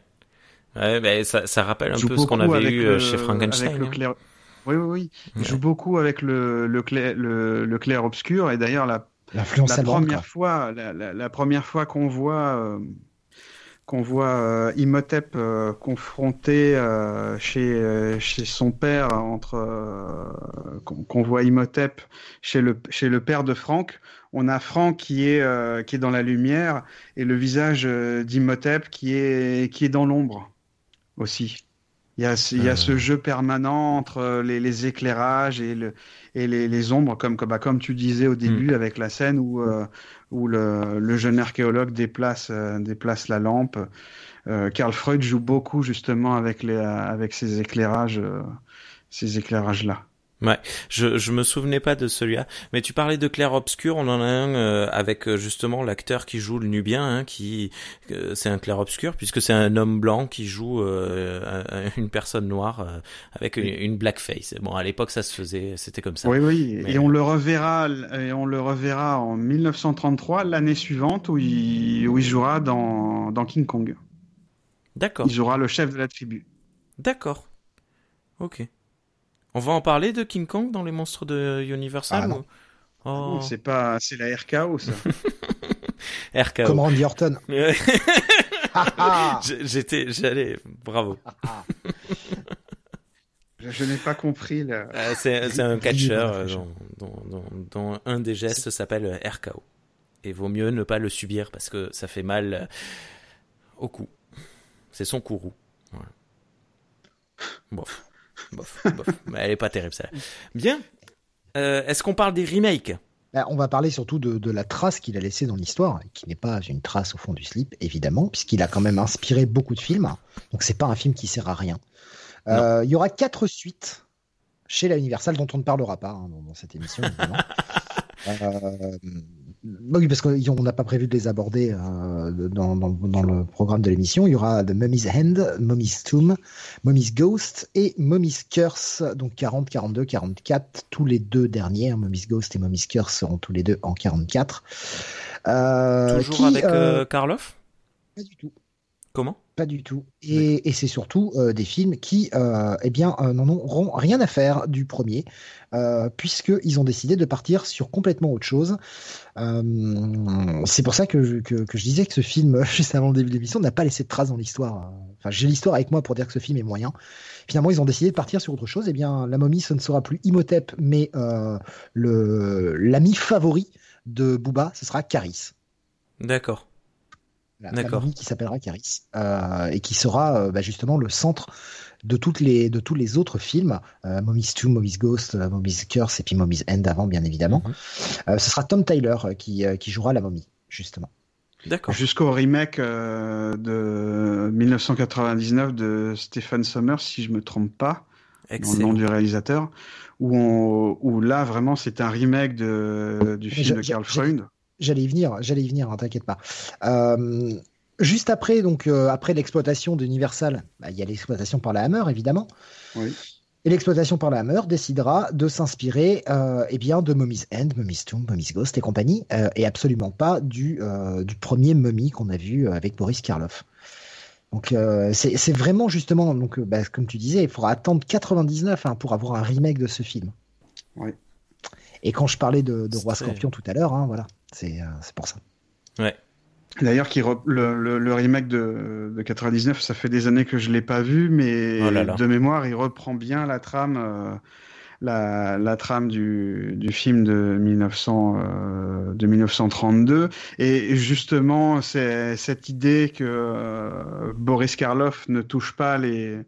Ouais, ben ça, ça rappelle un peu ce qu'on avait eu euh, chez Frankenstein. le hein. clair... Oui, oui, oui. Il joue beaucoup avec le, le, clair, le, le clair obscur et d'ailleurs la, la première fois, la, la, la, première fois qu'on voit euh, qu'on voit euh, Imhotep euh, confronté euh, chez, chez son père, entre qu'on voit Imhotep chez le, chez le père de Franck. On a Franck qui est, qui est dans la lumière et le visage d'Imhotep qui est, qui est dans l'ombre aussi. Il y, a, il y a ce jeu permanent entre les, les éclairages et, le, et les, les ombres, comme, comme, bah, comme tu disais au début mm. avec la scène où, où le, jeune archéologue déplace, euh, déplace la lampe. Euh, Karl Freud joue beaucoup justement avec, les, avec ces éclairages, euh, ces éclairages-là. Ouais, je je me souvenais pas de celui-là, mais tu parlais de clair obscur, on en a un euh, avec euh, justement l'acteur qui joue le Nubien, hein, qui euh, c'est un clair obscur puisque c'est un homme blanc qui joue une personne noire avec une, une, blackface. Bon, à l'époque ça se faisait, c'était comme ça. Oui, oui, et on le reverra et on le reverra en 1933, l'année suivante où il où il jouera dans dans King Kong. D'accord. Il jouera le chef de la tribu. D'accord. Ok. On va en parler de King Kong dans les monstres de Universal ah, Oh. C'est pas, c'est la RKO, ça. [LAUGHS] RKO. Comme Randy Orton. [LAUGHS] Ah, ah. [LAUGHS] J'étais, j'allais, bravo. je je n'ai pas compris là. Euh, c'est c'est un catcheur euh, dont, dont- dont- dont un des gestes s'appelle RKO. Et vaut mieux ne pas le subir parce que ça fait mal euh, au cou. C'est son courroux. Voilà. Bof. Bof. Bof. [LAUGHS] Mais elle est pas terrible, celle Bien. Euh, Est-ce qu'on parle des remakes? Bah, on va parler surtout de, de la trace qu'il a laissée dans l'histoire, qui n'est pas une trace au fond du slip, évidemment, puisqu'il a quand même inspiré beaucoup de films. Donc c'est pas un film qui sert à rien. Euh, Il y aura quatre suites chez la Universal dont on ne parlera pas hein, dans, cette émission, évidemment. [LAUGHS] Euh, oui, parce qu'on n'a pas prévu de les aborder euh, dans, dans, dans le programme de l'émission. Il y aura The Mummy's Hand, Mummy's Tomb, Mummy's Ghost et Mummy's Curse, donc 40, 42, 44, tous les deux derniers, hein, Mummy's Ghost et Mummy's Curse seront tous les deux en 44. Euh, Toujours qui, avec euh, euh, Karloff? Pas du tout. Comment? Pas du tout. Et, et c'est surtout euh, des films qui, euh, eh bien, euh, n'en auront rien à faire du premier, puisqu'ils ont décidé de partir sur complètement autre chose. C'est pour ça que je, que, que je disais que ce film, [LAUGHS] juste avant le début de l'émission, n'a pas laissé de trace dans l'histoire. Enfin, j'ai l'histoire avec moi pour dire que ce film est moyen. Finalement, ils ont décidé de partir sur autre chose. Eh bien, la momie, ce ne sera plus Imhotep, mais le l'ami favori de Booba, ce sera Caris. D'accord. La, momie qui s'appellera Caris euh, et qui sera euh, bah, justement le centre de toutes les de tous les autres films, euh, Mommy's 2, Mommy's Ghost, euh, Mommy's Curse et puis Mommy's End avant bien évidemment. Mhm. Euh, ce sera Tom Tyler euh, qui qui jouera la momie justement. D'accord. Jusqu'au remake euh, de 1999 de Stephen Sommers, si je me trompe pas, dans le nom du réalisateur, où, on, où là vraiment c'est un remake de, du film je- de je- Freund. J'allais y venir, j'allais y venir, hein, t'inquiète pas. Euh, juste après donc euh, après l'exploitation d'Universal, bah, il y a l'exploitation par la Hammer évidemment. Oui. Et l'exploitation par la Hammer décidera de s'inspirer euh, eh bien de Mummy's End, Mummy's Tomb, Mummy's Ghost et compagnie, euh, et absolument pas du, euh, du premier Mummy qu'on a vu avec Boris Karloff. Donc euh, c'est vraiment justement, donc, bah, comme tu disais, il faudra attendre 99 hein, pour avoir un remake de ce film. Oui. Et quand je parlais de, de Roi Scorpion tout à l'heure, hein, voilà, c'est euh, c'est pour ça. Ouais. D'ailleurs, le, le, le remake de, de 99, ça fait des années que je l'ai pas vu, mais Oh là là. de mémoire, il reprend bien la trame, euh, la, la trame du, du film de 1900, euh, de 1932. Et justement, c'est cette idée que euh, Boris Karloff ne touche pas les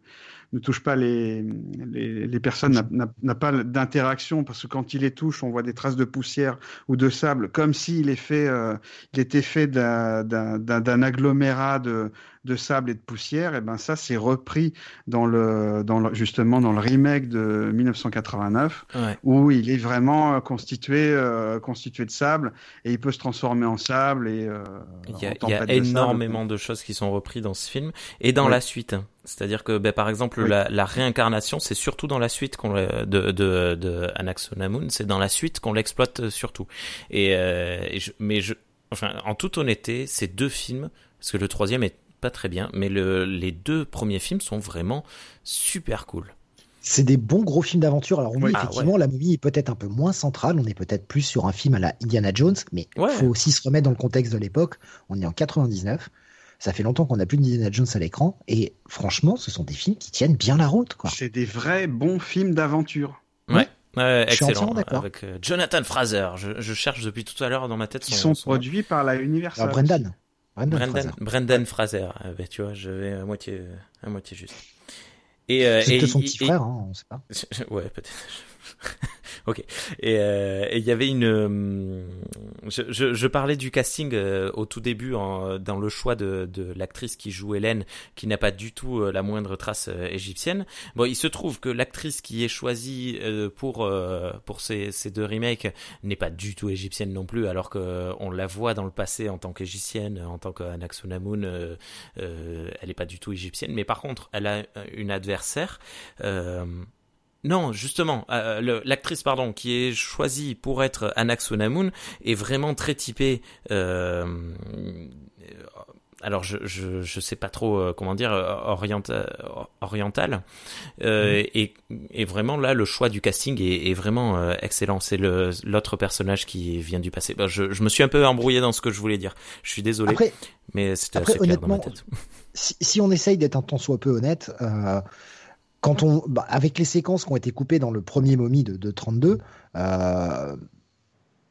ne touche pas les, les, les personnes, n'a- pas d'interaction parce que quand il les touche, on voit des traces de poussière ou de sable, comme s'il euh, était fait d'un- agglomérat de, de sable et de poussière. Et ben ça, c'est repris dans le, dans le, justement dans le remake de 1989 Ouais. où il est vraiment euh, constitué, euh, constitué de sable et il peut se transformer en sable et euh, Il y a, il y a tempête de sable. énormément de choses qui sont reprises dans ce film et dans Ouais. la suite. C'est-à-dire que, ben, par exemple, Oui. la, la réincarnation, c'est surtout dans la suite qu'on de, de, de Anaxonamun, c'est dans la suite qu'on l'exploite euh, surtout. Et, euh, et je, mais je, enfin, en toute honnêteté, ces deux films, parce que le troisième est pas très bien, mais le, les deux premiers films sont vraiment super cool. C'est des bons gros films d'aventure. Alors oui, Oui. Ah, effectivement, la momie est peut-être un peu moins centrale. On est peut-être plus sur un film à la Indiana Jones, mais il Ouais. faut aussi se remettre dans le contexte de l'époque. On est en 99. Ça fait longtemps qu'on n'a plus d'Indiana Jones à l'écran. Et franchement, ce sont des films qui tiennent bien la route. Quoi. C'est des vrais bons films d'aventure. Ouais. Excellent. d'accord. Avec euh, Jonathan Fraser. Je, je cherche depuis tout à l'heure dans ma tête Qui son, sont son- produits par la Universal. Alors Brendan. Brendan, Brendan, Fraser. Brendan Fraser. Ah, ben, tu vois, je vais à moitié, à moitié juste. Et, euh, C'est et- peut-être son et- petit et- frère, hein, on sait pas. [LAUGHS] Ouais, peut-être. [LAUGHS] ok. Et euh, et il y avait une. euh, Je, parlais du casting euh, au tout début dans le choix de, l'actrice qui joue Hélène, qui n'a pas du tout la moindre trace égyptienne. Bon, il se trouve que l'actrice qui est choisie pour pour ces, ces deux remakes n'est pas du tout égyptienne non plus, alors que on la voit dans le passé en tant qu'égyptienne, en tant qu'Anaxonamun, elle n'est pas du tout égyptienne. Mais par contre, elle a une adversaire. Non, justement, euh, le- l'actrice pardon qui est choisie pour être Anaxonamun est vraiment très typée. Euh, alors je, je, je sais pas trop euh, comment dire orienta, oriental euh, mm. et, et vraiment là le choix du casting est, est vraiment euh, excellent c'est le l'autre personnage qui vient du passé bah, je, je, me suis un peu embrouillé dans ce que je voulais dire je suis désolé après, mais c'était assez clair dans ma tête si, si on essaye d'être un tant soit peu honnête euh, quand on bah, avec les séquences qui ont été coupées dans le premier momie de, de 32 euh,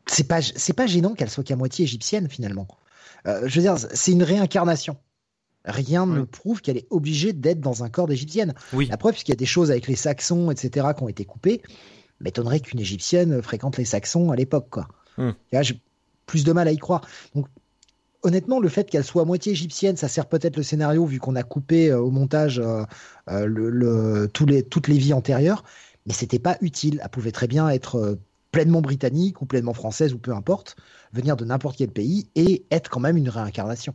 c'est pas pas gênant qu'elle soit qu'à moitié égyptienne finalement euh, je veux dire, c'est une réincarnation. Rien oui. ne prouve qu'elle est obligée d'être dans un corps d'égyptienne. Oui. La preuve, puisqu'il y a des choses avec les Saxons, etc., qui ont été coupées, m'étonnerait qu'une égyptienne fréquente les Saxons à l'époque, quoi. Mm. J'ai plus de mal à y croire. Donc, honnêtement, le fait qu'elle soit à moitié égyptienne, ça sert peut-être le scénario, vu qu'on a coupé euh, au montage euh, euh, le, le, tous les, toutes les vies antérieures, mais c'était pas utile. Elle pouvait très bien être pleinement britannique ou pleinement française ou peu importe, venir de n'importe quel pays et être quand même une réincarnation.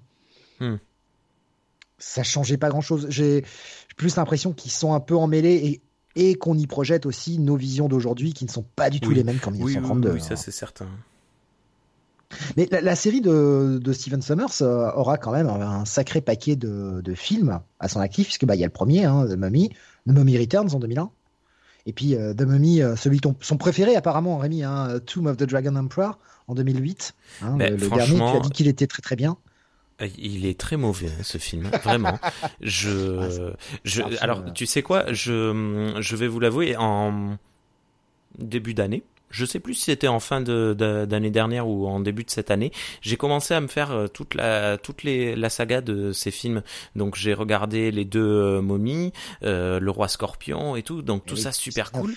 Hmm. Ça changeait pas grand chose. J'ai plus l'impression qu'ils sont un peu emmêlés et, et qu'on y projette aussi nos visions d'aujourd'hui qui ne sont pas du tout oui. les mêmes qu'en 1932. Oui, oui, oui ça c'est certain. Mais la, la série de, de, Steven Summers euh, aura quand même un sacré paquet de, de films à son actif, puisque bah, il y a le premier, hein, The Mummy, The Mummy Returns en 2001. Et puis euh, The Mummy, euh, celui ton, son préféré apparemment, Rémi, hein, Tomb of the Dragon Emperor en 2008. Hein, Mais le, le dernier, tu as dit qu'il était très très bien. Il est très mauvais ce film, vraiment. Je, Ah, je, alors tu sais quoi, je, je vais vous l'avouer en début d'année. Je sais plus si c'était en fin de, de, d'année dernière ou en début de cette année. J'ai commencé à me faire euh, toute la toute les la saga de ces films. Donc j'ai regardé les deux euh, momies, euh, le roi Scorpion et tout. Donc tout Et ça super cool.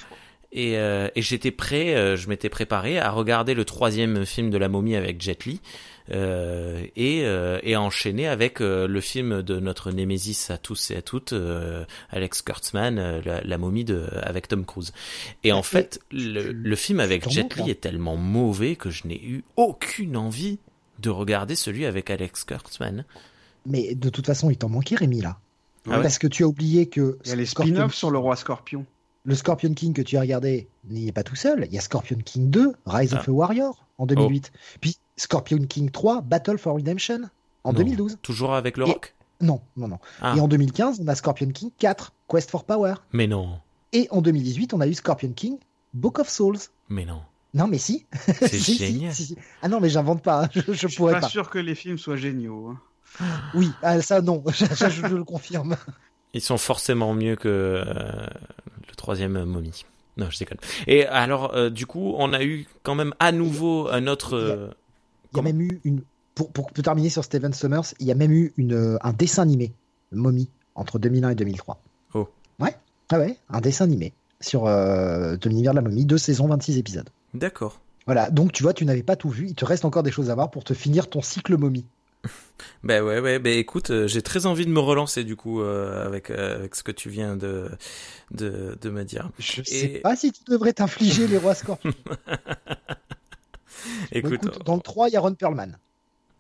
Et, euh, et j'étais prêt, euh, je m'étais préparé à regarder le troisième film de la momie avec Jet Li euh, et, euh, et enchaîner avec euh, le film de notre némésis à tous et à toutes, euh, Alex Kurtzman, la, la, momie de, avec Tom Cruise. Et en Et fait, le, le film avec Jet Li est tellement mauvais que je n'ai eu aucune envie de regarder celui avec Alex Kurtzman. Mais de toute façon, il t'en manquait, Rémi, là. Ah ouais Parce que tu as oublié que Il y a les Scorpion spin-offs sur le roi Scorpion. le Scorpion King que tu as regardé n'y est pas tout seul. Il y a Scorpion King 2, Rise Ah. of a Warrior en 2008. Puis Scorpion King 3, Battle for Redemption en Non. 2012. Toujours avec le Et- rock? Non, non, non. Ah, Et en 2015, on a Scorpion King 4, Quest for Power. mais non, Et en 2018, on a eu Scorpion King, Book of Souls. mais non. Non, mais si. C'est [LAUGHS] Si, génial. si, si. Ah non, mais j'invente pas. hein. [LAUGHS] Je, je Je suis pourrais pas, pas. sûr que les films soient géniaux. hein. Oui, ah, ça non. [LAUGHS] ça, je, je le confirme. Ils sont forcément mieux que euh, le troisième euh, momie. Non, je déconne. Et alors, euh, du coup, on a eu quand même à nouveau un autre. Il y a même eu une. Pour, pour terminer sur Steven Summers, il y a même eu une, un dessin animé, Mommy, entre 2001 et 2003. Oh. Ouais, ah ouais, un dessin animé sur euh, de l'univers de la momie, deux saisons, 26 épisodes. D'accord. Voilà, donc tu vois, tu n'avais pas tout vu, il te reste encore des choses à voir pour te finir ton cycle momie. [LAUGHS] Ben ouais, ouais. Ben écoute, euh, j'ai très envie de me relancer du coup euh, avec euh, avec ce que tu viens de de, de me dire. Je Et- sais pas si tu devrais t'infliger les rois scorpions. [LAUGHS] [LAUGHS] Écoute, dans le 3, il y a Ron Perlman.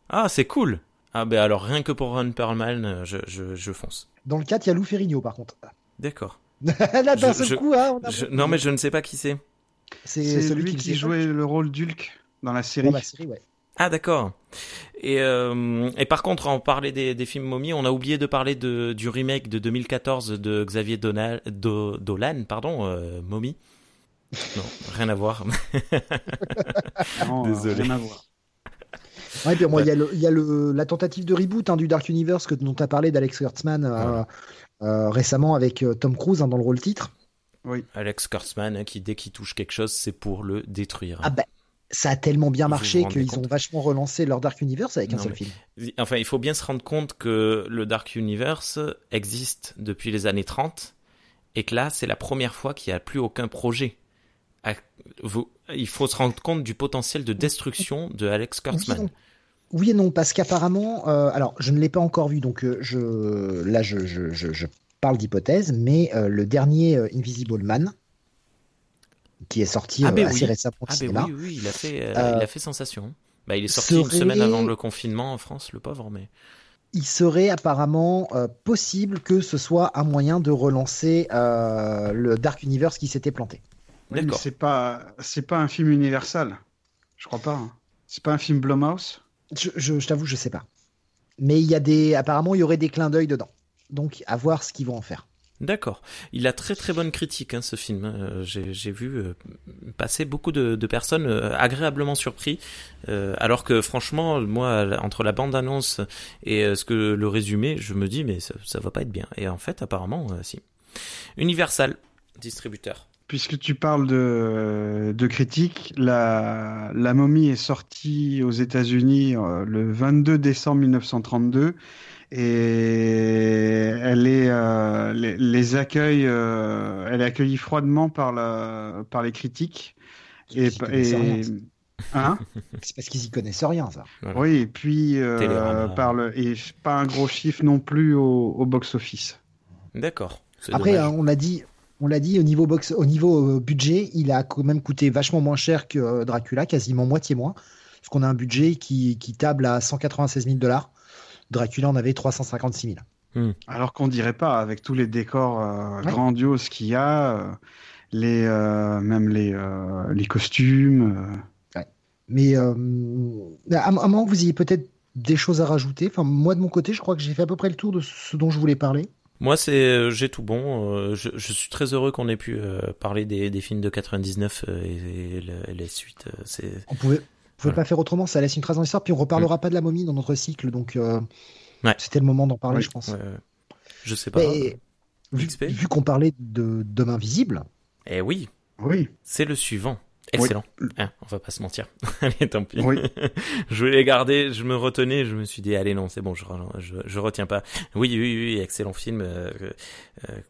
ah c'est cool. Ah ben alors rien que pour Ron Perlman, euh, je je, je fonce. Dans le 4, il y a Lou Ferrigno, par contre. D'accord. [LAUGHS] Là, d'un seul je- coup, hein, on a- Je- Non mais je ne sais pas qui c'est. c'est celui lui qui, faisait jouait le rôle d'Hulk dans la série. dans la série, ouais. Ah d'accord. Et, euh, et par contre, on parlait des, des films momies, on a oublié de parler de, du remake de 2014 de Xavier Donal, Do- Dolan, pardon, euh, Mommy. Non, rien à voir. [LAUGHS] Non, Désolé. rien à voir. Ouais, puis moi, il y a, le, il y a le, la tentative de reboot hein, du Dark Universe que, dont tu as parlé d'Alex Kurtzman euh, euh, récemment avec euh, Tom Cruise hein, dans le rôle titre. Alex Kurtzman, hein, qui dès qu'il touche quelque chose, c'est pour le détruire. Ah ben, ça a tellement bien marché qu'ils ont vachement relancé leur Dark Universe avec un Non, seul mais- film. Enfin, il faut bien se rendre compte que le Dark Universe existe depuis les années 30 et que là, c'est la première fois qu'il n'y a plus aucun projet. À- vous- Il faut se rendre compte du potentiel de destruction de Alex Kurtzman. Oui et non, parce qu'apparemment, euh, alors je ne l'ai pas encore vu, donc euh, je, là je, je, je, je parle d'hypothèse, mais euh, le dernier Invisible Man, qui est sorti Ah, ben assez oui. récemment Ah ben oui, oui, il a fait, il a fait sensation. Bah, il est sorti une semaine avant le confinement en France, le pauvre, mais il serait apparemment possible que ce soit un moyen de relancer le Dark Universe qui s'était planté. Oui, mais D'accord. c'est pas, c'est pas un film universal. Je crois pas. hein. C'est pas un film Blumhouse? Je, je, je t'avoue, je sais pas. mais il y a des, apparemment, il y aurait des clins d'œil dedans. Donc, à voir ce qu'ils vont en faire. D'accord. Il a très très bonne critique, hein, ce film. Euh, j'ai vu euh, passer beaucoup de, de personnes euh, agréablement surpris, alors que franchement, moi, entre la bande-annonce et ce que le résumé, je me dis mais ça, ça va pas être bien. Et en fait, apparemment, si. Universal, distributeur. Puisque tu parles de, de critique, la, la momie est sortie aux États-Unis le 22 décembre 1932 et elle est euh, les, les, accueils, euh, elle est accueillie froidement par la par les critiques. Et, et hein? [LAUGHS] C'est parce qu'ils y connaissent rien ça. Oui et puis euh, par le et pas un gros chiffre non plus au, au box office. D'accord. Après on l'a dit on l'a dit au niveau box au niveau budget il a quand même coûté vachement moins cher que Dracula quasiment moitié moins parce qu'on a un budget qui qui table à 196 000 dollars Dracula en avait 356 000. Hmm. Alors qu'on dirait pas, avec tous les décors euh, grandioses qu'il y a, euh, les, euh, même les, les costumes. Mais à, un moment, vous ayez peut-être des choses à rajouter. Enfin, moi de mon côté, je crois que j'ai fait à peu près le tour de ce dont je voulais parler. Moi, c'est j'ai tout bon. Je, je, suis très heureux qu'on ait pu parler des, des, films de 99 et, les suites. C'est. On pouvait pouvez pas faire autrement, ça laisse une trace dans l'histoire, puis on reparlera pas de la momie dans notre cycle, donc euh, c'était le moment d'en parler, je pense. Je sais pas. vu, qu'on parlait de Demain Visible. Eh oui. Oui. C'est le suivant. Excellent. Hein, on va pas se mentir. [LAUGHS] allez, tant pis. [LAUGHS] je voulais garder, je me retenais, je me suis dit, allez, non, c'est bon, je, je, retiens pas. Oui, oui, oui, excellent film euh,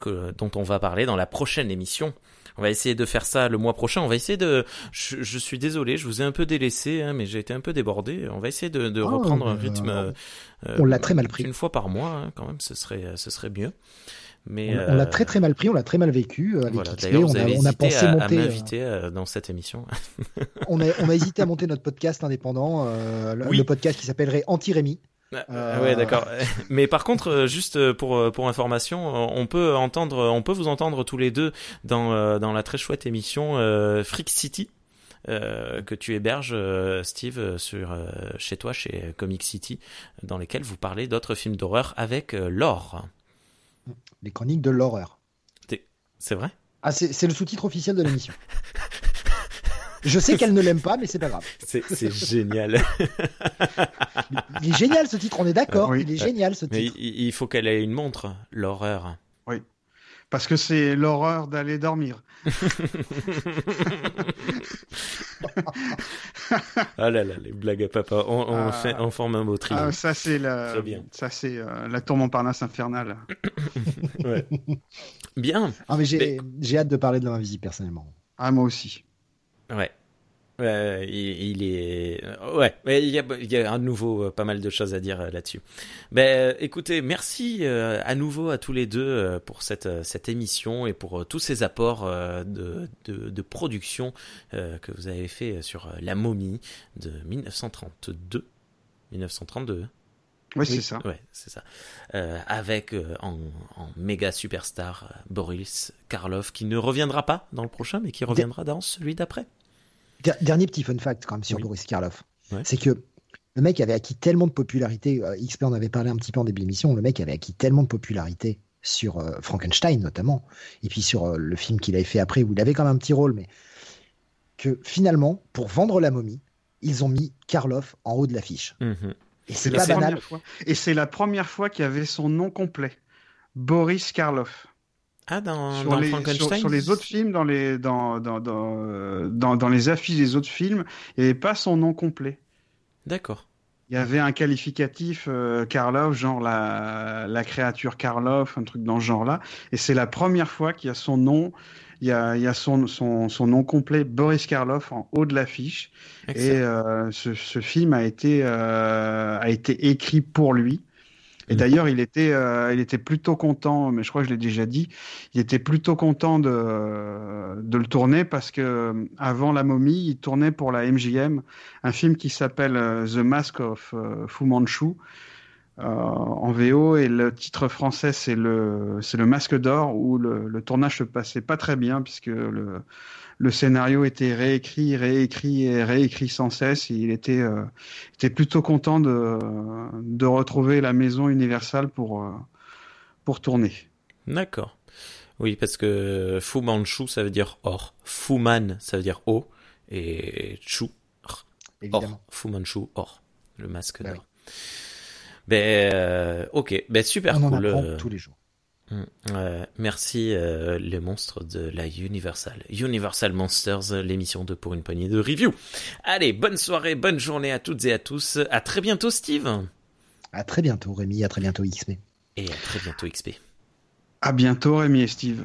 euh, dont on va parler dans la prochaine émission. On va essayer de faire ça le mois prochain. On va essayer de. Je, suis désolé, je vous ai un peu délaissé, hein, mais j'ai été un peu débordé. On va essayer de, ah, reprendre un rythme. Euh, on l'a très mal pris. Une fois par mois, hein, quand même, ce serait, ce serait mieux. Mais on, l'a très très mal pris, on l'a très mal vécu. Euh, voilà, on, a, on a pensé à, monter. À euh, dans cette émission. [LAUGHS] on, a, on a hésité à monter notre podcast indépendant, le, podcast qui s'appellerait Anti-Rémi. Euh... Ouais, d'accord. [LAUGHS] Mais par contre, euh, juste euh, pour euh, pour information, on peut entendre, on peut vous entendre tous les deux dans dans la très chouette émission Freak City. que tu héberges, Steve, sur chez toi, chez Comic City, dans lesquels vous parlez d'autres films d'horreur avec Laure. Les chroniques de l'horreur. C'est vrai? Ah, c'est le sous-titre officiel de l'émission. [LAUGHS] Je sais qu'elle ne l'aime pas, mais c'est pas grave. C'est génial. [LAUGHS] il est génial ce titre, on est d'accord. Il est génial ce titre. il faut qu'elle ait une montre, l'horreur. Oui. Parce que c'est l'horreur d'aller dormir. [LAUGHS] [LAUGHS] ah là là, les blagues à papa. On, on, ah. fait, on forme un beau trio. Ah, ça c'est la, ça c'est euh, la tour Montparnasse infernale. [LAUGHS] ouais. Bien. Ah mais j'ai hâte de parler de l'invisible personnellement. Ah moi aussi. Ouais. Euh, il, est ouais, il y a, il y a à nouveau euh, pas mal de choses à dire euh, là-dessus. Ben, écoutez, merci à nouveau à tous les deux pour cette cette émission et pour tous ces apports de, de, de production que vous avez fait sur La Momie de 1932, 1932. Oui, c'est ça. Ouais, c'est ça. Euh, avec euh, en, en, méga superstar euh, Boris Karloff qui ne reviendra pas dans le prochain, mais qui reviendra dans celui d'après. Dernier petit fun fact quand même sur Boris Karloff, c'est que le mec avait acquis tellement de popularité. XP en avait parlé un petit peu en début d'émission. Le mec avait acquis tellement de popularité sur Frankenstein notamment, et puis sur le film qu'il avait fait après où il avait quand même un petit rôle, mais que finalement, pour vendre la momie, ils ont mis Karloff en haut de l'affiche. Mm et c'est pas banal. Et c'est la première fois qu'il y avait son nom complet. Boris Karloff. Ah, dans, sur, les, Frankenstein sur, les autres films, dans les, dans, dans, dans, dans, les affiches des autres films, il n'y avait pas son nom complet. D'accord. Il y avait un qualificatif euh, Karloff, genre la, la créature Karloff, un truc dans ce genre-là. Et c'est la première fois qu'il y a son nom il y a, y a son, son, son, nom complet, Boris Karloff, en haut de l'affiche. Et euh, ce, ce, film a été, euh, a été écrit pour lui. Et d'ailleurs, il était, euh, il était plutôt content, mais je crois que je l'ai déjà dit, il était plutôt content de, de le tourner parce que avant La Momie, il tournait pour la MGM un film qui s'appelle The Mask of Fu Manchu, en VO et le titre français c'est le c'est le Masque d'or où le, le, tournage se passait pas très bien puisque le le scénario était réécrit, réécrit et réécrit sans cesse. il était, euh, était plutôt content de, de retrouver la maison Universal pour, euh, pour tourner. D'accord. Oui, parce que Fu Manchu, ça veut dire or. Fu Man, ça veut dire haut. Et Chu, or. Fu Manchu, or. Le masque bah d'or. Ben, euh, ok, ben super On cool. En apprend tous les jours. Euh, merci euh, les monstres de la Universal. Universal Monsters, l'émission de Pour une poignée de review. Allez, bonne soirée, bonne journée à toutes et à tous. À très bientôt Steve. À très bientôt Rémi, à très bientôt XP. Et à très bientôt XP. À bientôt Rémi et Steve.